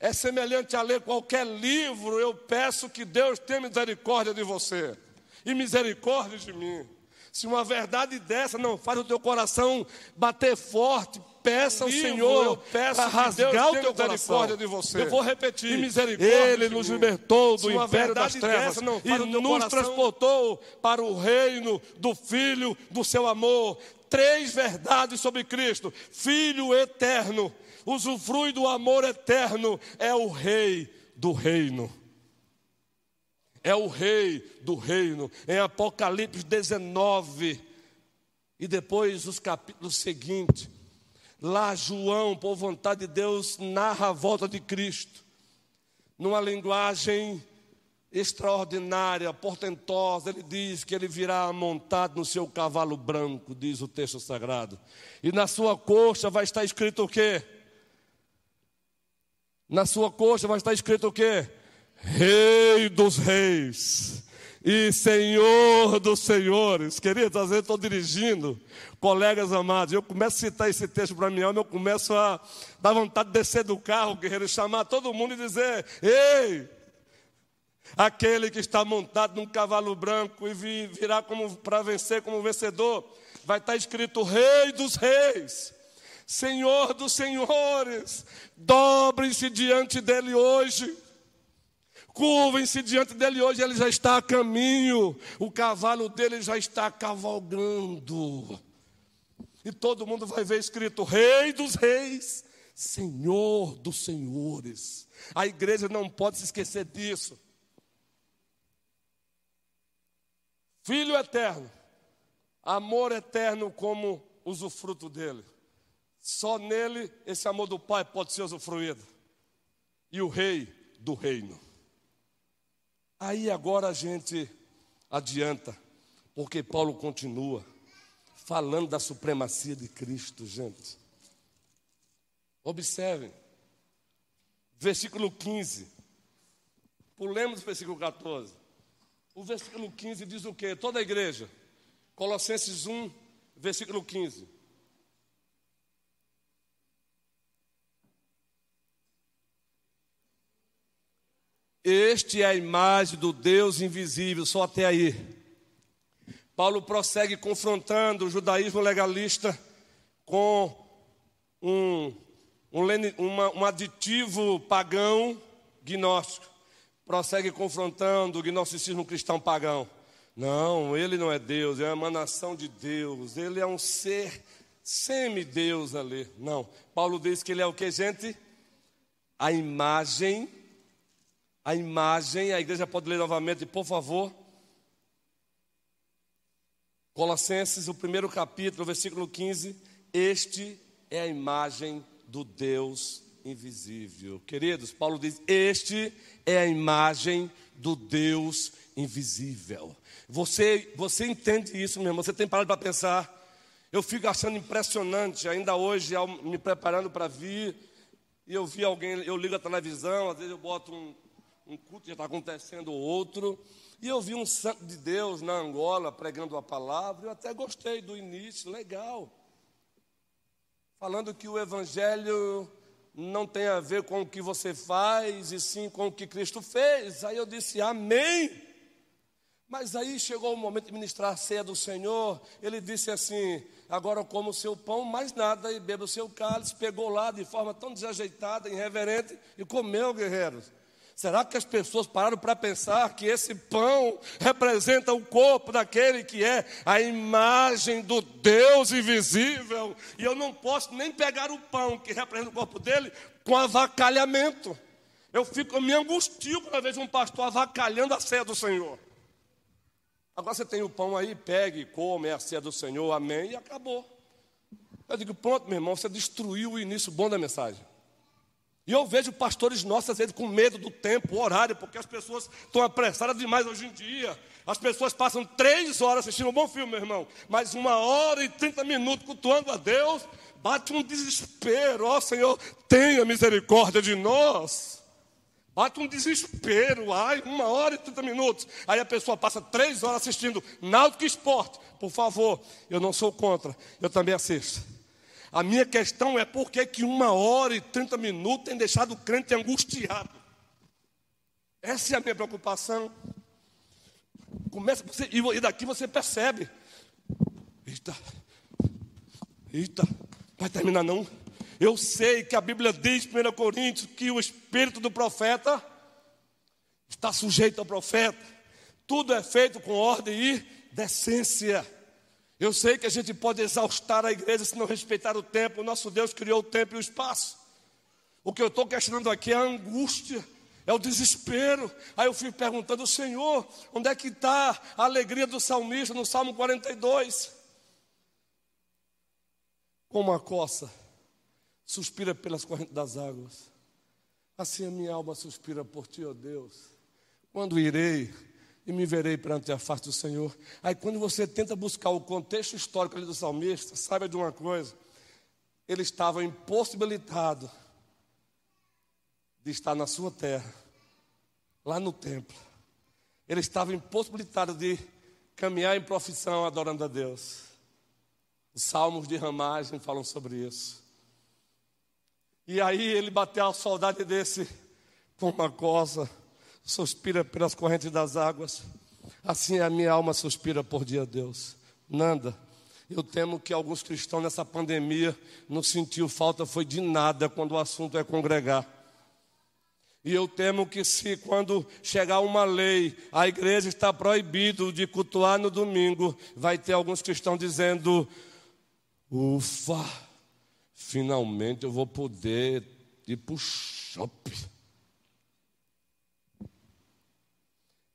é semelhante a ler qualquer livro, eu peço que Deus tenha misericórdia de você e misericórdia de mim. Se uma verdade dessa não faz o teu coração bater forte, peça ao Senhor para rasgar o teu coração. De você. Eu vou repetir. Ele nos libertou do império das trevas e nos transportou para o reino do Filho do seu amor. Três verdades sobre Cristo: Filho eterno, usufrui do amor eterno, é o Rei do reino é o rei do reino. Em Apocalipse 19, e depois os capítulos seguintes, lá João, por vontade de Deus, narra a volta de Cristo, numa linguagem extraordinária, portentosa. Ele diz que ele virá montado no seu cavalo branco, diz o texto sagrado. E na sua coxa vai estar escrito o quê? Na sua coxa vai estar escrito o quê? Rei dos reis e Senhor dos senhores. Queridos, às vezes estou dirigindo, colegas amados, eu começo a citar esse texto para mim, eu começo a dar vontade de descer do carro, guerreiro, chamar todo mundo e dizer: Ei, aquele que está montado num cavalo branco e virá para vencer como vencedor, vai estar escrito Rei dos reis. Senhor dos senhores, dobrem-se diante dele hoje Curvem-se diante dele hoje, ele já está a caminho, o cavalo dele já está cavalgando. E todo mundo vai ver escrito: Rei dos Reis, Senhor dos Senhores. A igreja não pode se esquecer disso. Filho eterno, amor eterno como usufruto dele. Só nele esse amor do Pai pode ser usufruído. E o Rei do Reino. Aí agora a gente adianta, porque Paulo continua falando da supremacia de Cristo, gente. Observem, versículo 15. Pulemos o versículo 14. O versículo 15 diz o quê? Toda a igreja. Colossenses 1, versículo 15. Este é a imagem do Deus invisível, só até aí. Paulo prossegue confrontando o judaísmo legalista com um, um, uma, um aditivo pagão gnóstico. Prossegue confrontando o gnosticismo cristão pagão. Não, ele não é Deus, é uma emanação de Deus, ele é um ser semideus ali. Não, Paulo diz que ele é o que, gente? A imagem a imagem, a igreja pode ler novamente, por favor. Colossenses, o primeiro capítulo, versículo 15. Este é a imagem do Deus invisível. Queridos, Paulo diz: Este é a imagem do Deus invisível. Você, você entende isso, meu irmão? Você tem parado para pensar? Eu fico achando impressionante, ainda hoje, me preparando para vir e eu vi alguém, eu ligo a televisão, às vezes eu boto um, um culto, já está acontecendo outro, e eu vi um santo de Deus na Angola pregando a palavra, eu até gostei do início, legal. Falando que o evangelho não tem a ver com o que você faz, e sim com o que Cristo fez. Aí eu disse, amém. Mas aí chegou o momento de ministrar a ceia do Senhor, ele disse assim: agora como o seu pão, mais nada, e beba o seu cálice. Pegou lá de forma tão desajeitada, irreverente, e comeu, guerreiros. Será que as pessoas pararam para pensar que esse pão representa o corpo daquele que é a imagem do Deus invisível? E eu não posso nem pegar o pão que representa o corpo dele com avacalhamento. Eu fico, eu me angustio quando vejo um pastor avacalhando a ceia do Senhor. Agora você tem o pão aí, pegue, come, é a ceia do Senhor, amém, e acabou. Eu digo, pronto, meu irmão, você destruiu o início bom da mensagem. E eu vejo pastores nossos, às vezes, com medo do tempo, horário, porque as pessoas estão apressadas demais hoje em dia. As pessoas passam três horas assistindo um bom filme, meu irmão, mas uma hora e trinta minutos cultuando a Deus, bate um desespero. Ó oh, Senhor, tenha misericórdia de nós. Bate um desespero, ai, uma hora e trinta minutos. Aí a pessoa passa três horas assistindo Náutico Esporte. Por favor, eu não sou contra, eu também assisto. A minha questão é por que, que uma hora e trinta minutos tem deixado o crente angustiado. Essa é a minha preocupação. Começa você, e daqui você percebe. Eita, eita, vai terminar não. Eu sei que a Bíblia diz, 1 Coríntios, que o espírito do profeta está sujeito ao profeta. Tudo é feito com ordem e decência. Eu sei que a gente pode exaustar a igreja se não respeitar o tempo. O nosso Deus criou o tempo e o espaço. O que eu estou questionando aqui é a angústia, é o desespero. Aí eu fico perguntando, Senhor, onde é que está a alegria do salmista no Salmo 42? Como a coça suspira pelas correntes das águas, assim a minha alma suspira por ti, ó Deus. Quando irei e me verei perante a face do Senhor. Aí quando você tenta buscar o contexto histórico ali do salmista, saiba de uma coisa, ele estava impossibilitado de estar na sua terra, lá no templo. Ele estava impossibilitado de caminhar em profissão adorando a Deus. Os salmos de ramagem falam sobre isso. E aí ele bateu a saudade desse com uma cosa suspira pelas correntes das águas, assim a minha alma suspira por dia Deus. Nanda, eu temo que alguns cristãos nessa pandemia não sentiu falta foi de nada quando o assunto é congregar. E eu temo que se quando chegar uma lei, a igreja está proibido de cultuar no domingo, vai ter alguns cristãos dizendo: "Ufa, finalmente eu vou poder ir para o shopping".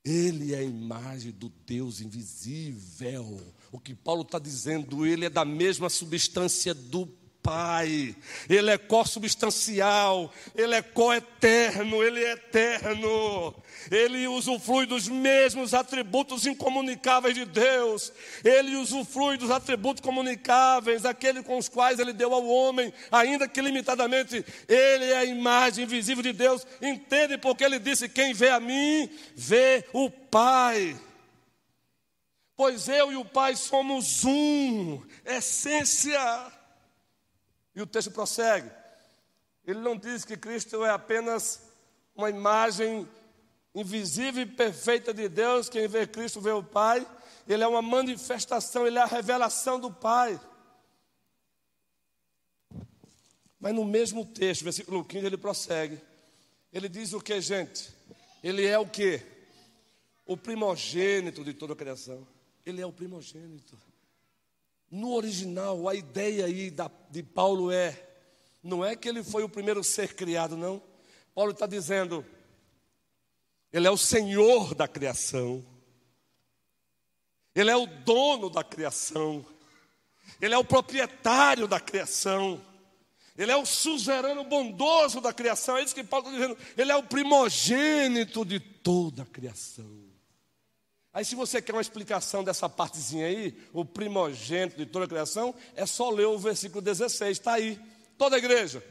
Ele é a imagem do Deus invisível. O que Paulo está dizendo, ele é da mesma substância do Pai, Ele é co-substancial, Ele é co-eterno, Ele é eterno, Ele usufrui dos mesmos atributos incomunicáveis de Deus, Ele usufrui dos atributos comunicáveis, aquele com os quais Ele deu ao homem, ainda que limitadamente, Ele é a imagem invisível de Deus, entende porque Ele disse: Quem vê a mim, vê o Pai. Pois eu e o Pai somos um, essência. E o texto prossegue. Ele não diz que Cristo é apenas uma imagem invisível e perfeita de Deus. Quem vê Cristo vê o Pai. Ele é uma manifestação, ele é a revelação do Pai. Mas no mesmo texto, versículo 15, ele prossegue. Ele diz o que, gente? Ele é o que? O primogênito de toda a criação. Ele é o primogênito. No original, a ideia aí de Paulo é: não é que ele foi o primeiro ser criado, não. Paulo está dizendo, ele é o Senhor da criação, ele é o dono da criação, ele é o proprietário da criação. Ele é o suzerano bondoso da criação, é isso que Paulo está dizendo. Ele é o primogênito de toda a criação. Aí, se você quer uma explicação dessa partezinha aí, o primogênito de toda a criação, é só ler o versículo 16, está aí. Toda a igreja.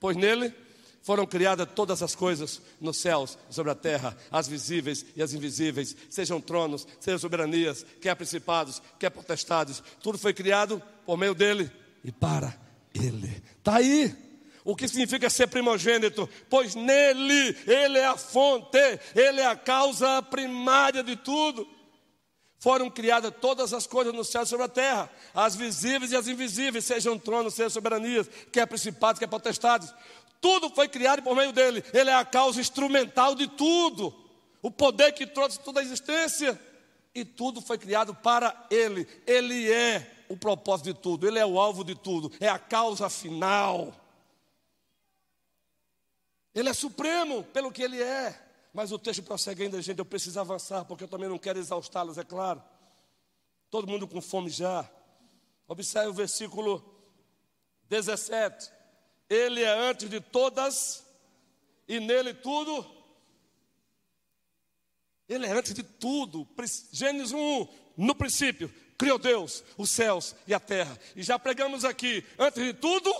Pois nele foram criadas todas as coisas nos céus, sobre a terra, as visíveis e as invisíveis, sejam tronos, sejam soberanias, quer principados, quer potestades, tudo foi criado por meio dele e para ele. Está aí. O que significa ser primogênito? Pois nele, ele é a fonte, ele é a causa primária de tudo. Foram criadas todas as coisas no céu e sobre a terra, as visíveis e as invisíveis, sejam tronos, sejam soberanias, quer principados, quer potestades. Tudo foi criado por meio dele. Ele é a causa instrumental de tudo. O poder que trouxe toda a existência. E tudo foi criado para ele. Ele é o propósito de tudo. Ele é o alvo de tudo. É a causa final. Ele é supremo pelo que ele é. Mas o texto prossegue ainda, gente. Eu preciso avançar, porque eu também não quero exaustá-los, é claro. Todo mundo com fome já. Observe o versículo 17. Ele é antes de todas, e nele tudo. Ele é antes de tudo. Gênesis 1, no princípio, criou Deus, os céus e a terra. E já pregamos aqui, antes de tudo,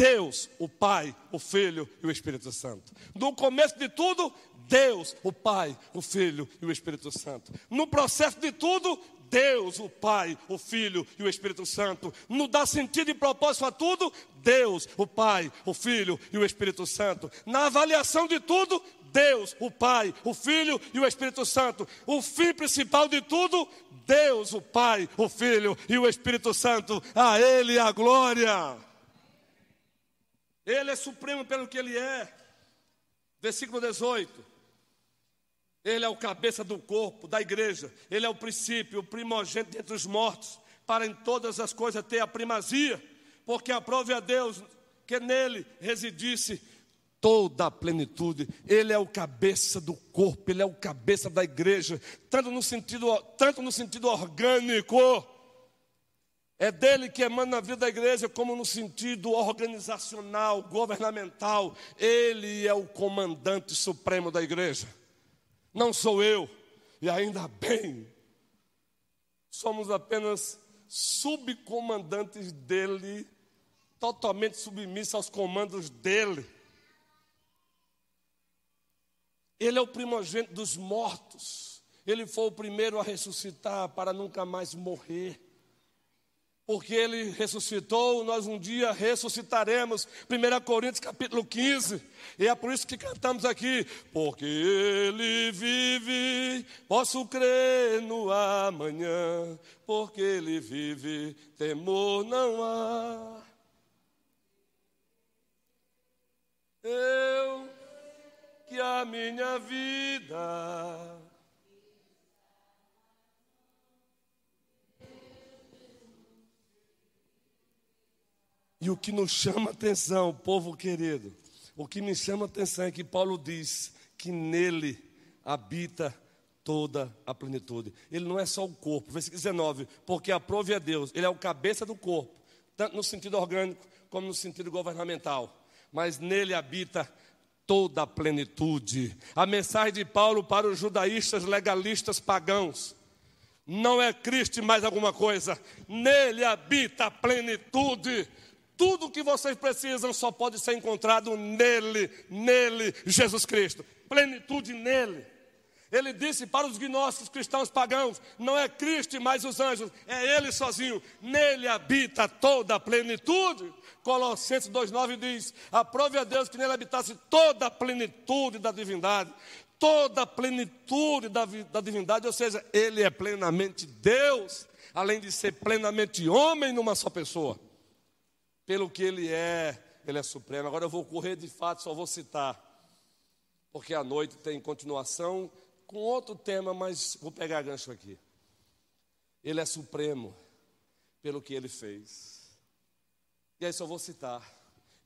Deus, o Pai, o Filho e o Espírito Santo. No começo de tudo, Deus, o Pai, o Filho e o Espírito Santo. No processo de tudo, Deus, o Pai, o Filho e o Espírito Santo. No dá sentido e propósito a tudo, Deus, o Pai, o Filho e o Espírito Santo. Na avaliação de tudo, Deus, o Pai, o Filho e o Espírito Santo. O fim principal de tudo, Deus, o Pai, o Filho e o Espírito Santo. A Ele a glória. Ele é supremo pelo que Ele é. Versículo 18. Ele é o cabeça do corpo, da igreja. Ele é o princípio, o primogênito entre os mortos, para em todas as coisas ter a primazia, porque aprove a Deus que nele residisse toda a plenitude. Ele é o cabeça do corpo, ele é o cabeça da igreja, tanto no sentido, tanto no sentido orgânico. É dele que emana a vida da igreja, como no sentido organizacional, governamental. Ele é o comandante supremo da igreja não sou eu, e ainda bem, somos apenas subcomandantes dele, totalmente submissos aos comandos dele. Ele é o primogênito dos mortos, ele foi o primeiro a ressuscitar para nunca mais morrer porque ele ressuscitou, nós um dia ressuscitaremos. 1 Coríntios capítulo 15. E é por isso que cantamos aqui, porque ele vive, posso crer no amanhã, porque ele vive, temor não há. Eu que a minha vida E o que nos chama atenção, povo querido, o que me chama atenção é que Paulo diz que nele habita toda a plenitude. Ele não é só o corpo. Versículo 19, porque aprove a Deus, ele é o cabeça do corpo, tanto no sentido orgânico como no sentido governamental. Mas nele habita toda a plenitude. A mensagem de Paulo para os judaístas legalistas pagãos não é Cristo mais alguma coisa, nele habita a plenitude tudo o que vocês precisam só pode ser encontrado nele, nele, Jesus Cristo. Plenitude nele. Ele disse para os gnósticos cristãos pagãos: não é Cristo mais os anjos, é Ele sozinho. Nele habita toda a plenitude. Colossenses 2,9 diz: aprove a Deus que nele habitasse toda a plenitude da divindade. Toda a plenitude da, da divindade, ou seja, Ele é plenamente Deus, além de ser plenamente homem numa só pessoa pelo que ele é, ele é supremo. Agora eu vou correr de fato, só vou citar, porque a noite tem continuação com outro tema, mas vou pegar gancho aqui. Ele é supremo pelo que ele fez. E aí só vou citar.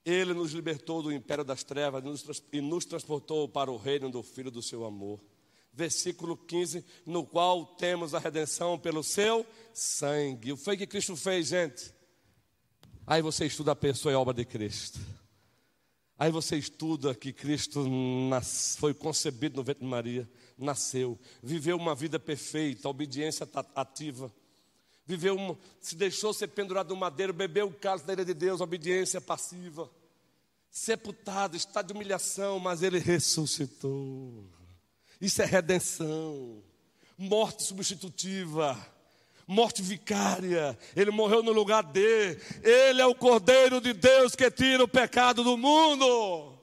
Ele nos libertou do império das trevas e nos transportou para o reino do Filho do seu amor. Versículo 15, no qual temos a redenção pelo seu sangue. O que foi que Cristo fez, gente? Aí você estuda a pessoa e a obra de Cristo. Aí você estuda que Cristo nas, foi concebido no ventre de Maria, nasceu, viveu uma vida perfeita, obediência ativa. Viveu uma, se deixou ser pendurado no madeiro, bebeu o cálice da ira de Deus, obediência passiva. sepultado, está de humilhação, mas ele ressuscitou. Isso é redenção, morte substitutiva, morte vicária. Ele morreu no lugar de. Ele é o Cordeiro de Deus que tira o pecado do mundo.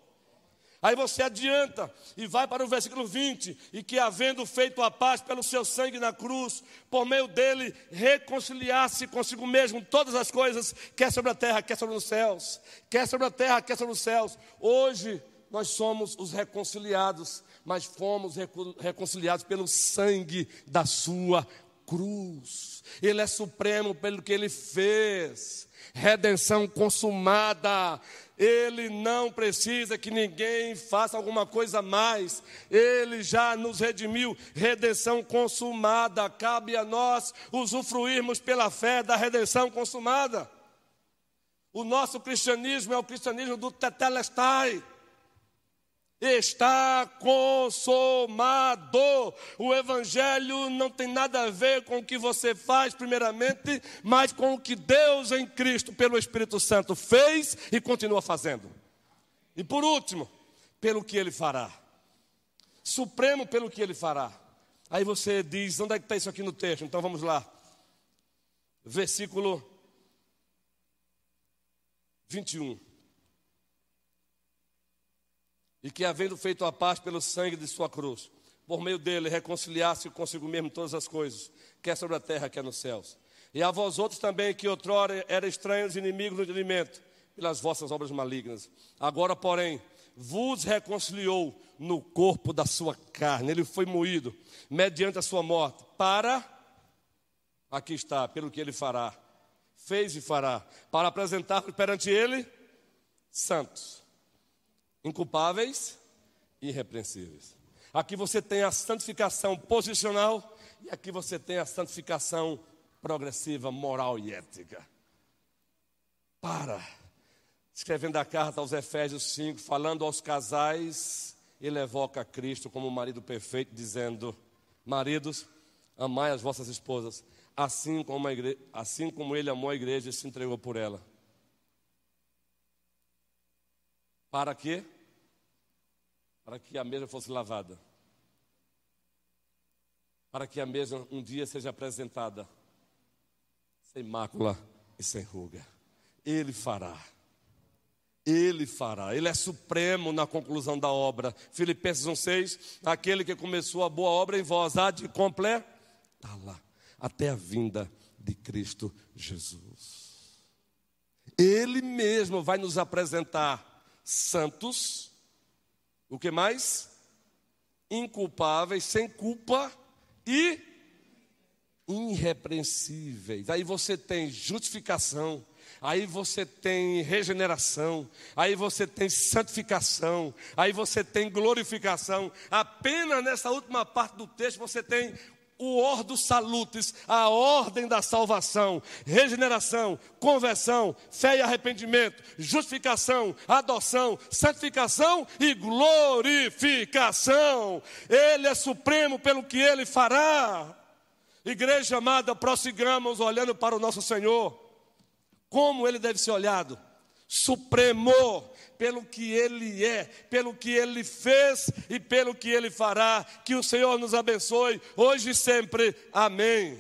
Aí você adianta e vai para o versículo 20: e que, havendo feito a paz pelo seu sangue na cruz, por meio dele reconciliasse consigo mesmo todas as coisas, quer sobre a terra, quer sobre os céus, quer sobre a terra, quer sobre os céus. Hoje nós somos os reconciliados, mas fomos reconciliados pelo sangue da sua cruz. Ele é supremo pelo que ele fez. Redenção consumada. Ele não precisa que ninguém faça alguma coisa mais. Ele já nos redimiu, redenção consumada. Cabe a nós usufruirmos pela fé da redenção consumada. O nosso cristianismo é o cristianismo do tetelestai está consumado. O Evangelho não tem nada a ver com o que você faz, primeiramente, mas com o que Deus em Cristo, pelo Espírito Santo, fez e continua fazendo. E por último, pelo que Ele fará. Supremo pelo que Ele fará. Aí você diz: onde é que está isso aqui no texto? Então vamos lá. Versículo 21 e que, havendo feito a paz pelo sangue de sua cruz, por meio dele reconciliasse consigo mesmo todas as coisas, quer sobre a terra, quer nos céus. E a vós outros também, que outrora eram estranhos inimigos do entendimento, pelas vossas obras malignas. Agora, porém, vos reconciliou no corpo da sua carne, ele foi moído, mediante a sua morte, para, aqui está, pelo que ele fará, fez e fará, para apresentar perante ele santos inculpáveis e irrepreensíveis. Aqui você tem a santificação posicional e aqui você tem a santificação progressiva, moral e ética. Para, escrevendo a carta aos Efésios 5, falando aos casais, ele evoca Cristo como o marido perfeito, dizendo: Maridos, amai as vossas esposas, assim como, assim como ele amou a igreja e se entregou por ela Para quê? Para que a mesa fosse lavada. Para que a mesa um dia seja apresentada sem mácula e sem ruga. Ele fará. Ele fará, Ele é supremo na conclusão da obra. Filipenses 1,6: aquele que começou a boa obra em vós há de completá-la até a vinda de Cristo Jesus. Ele mesmo vai nos apresentar santos, o que mais? Inculpáveis, sem culpa e irrepreensíveis. Aí você tem justificação, aí você tem regeneração, aí você tem santificação, aí você tem glorificação. Apenas nessa última parte do texto você tem o ordo salutis, a ordem da salvação, regeneração, conversão, fé e arrependimento, justificação, adoção, santificação e glorificação. Ele é supremo pelo que ele fará. Igreja amada, prossigamos olhando para o nosso Senhor. Como ele deve ser olhado? Supremo pelo que Ele é, pelo que Ele fez e pelo que Ele fará. Que o Senhor nos abençoe hoje e sempre. Amém.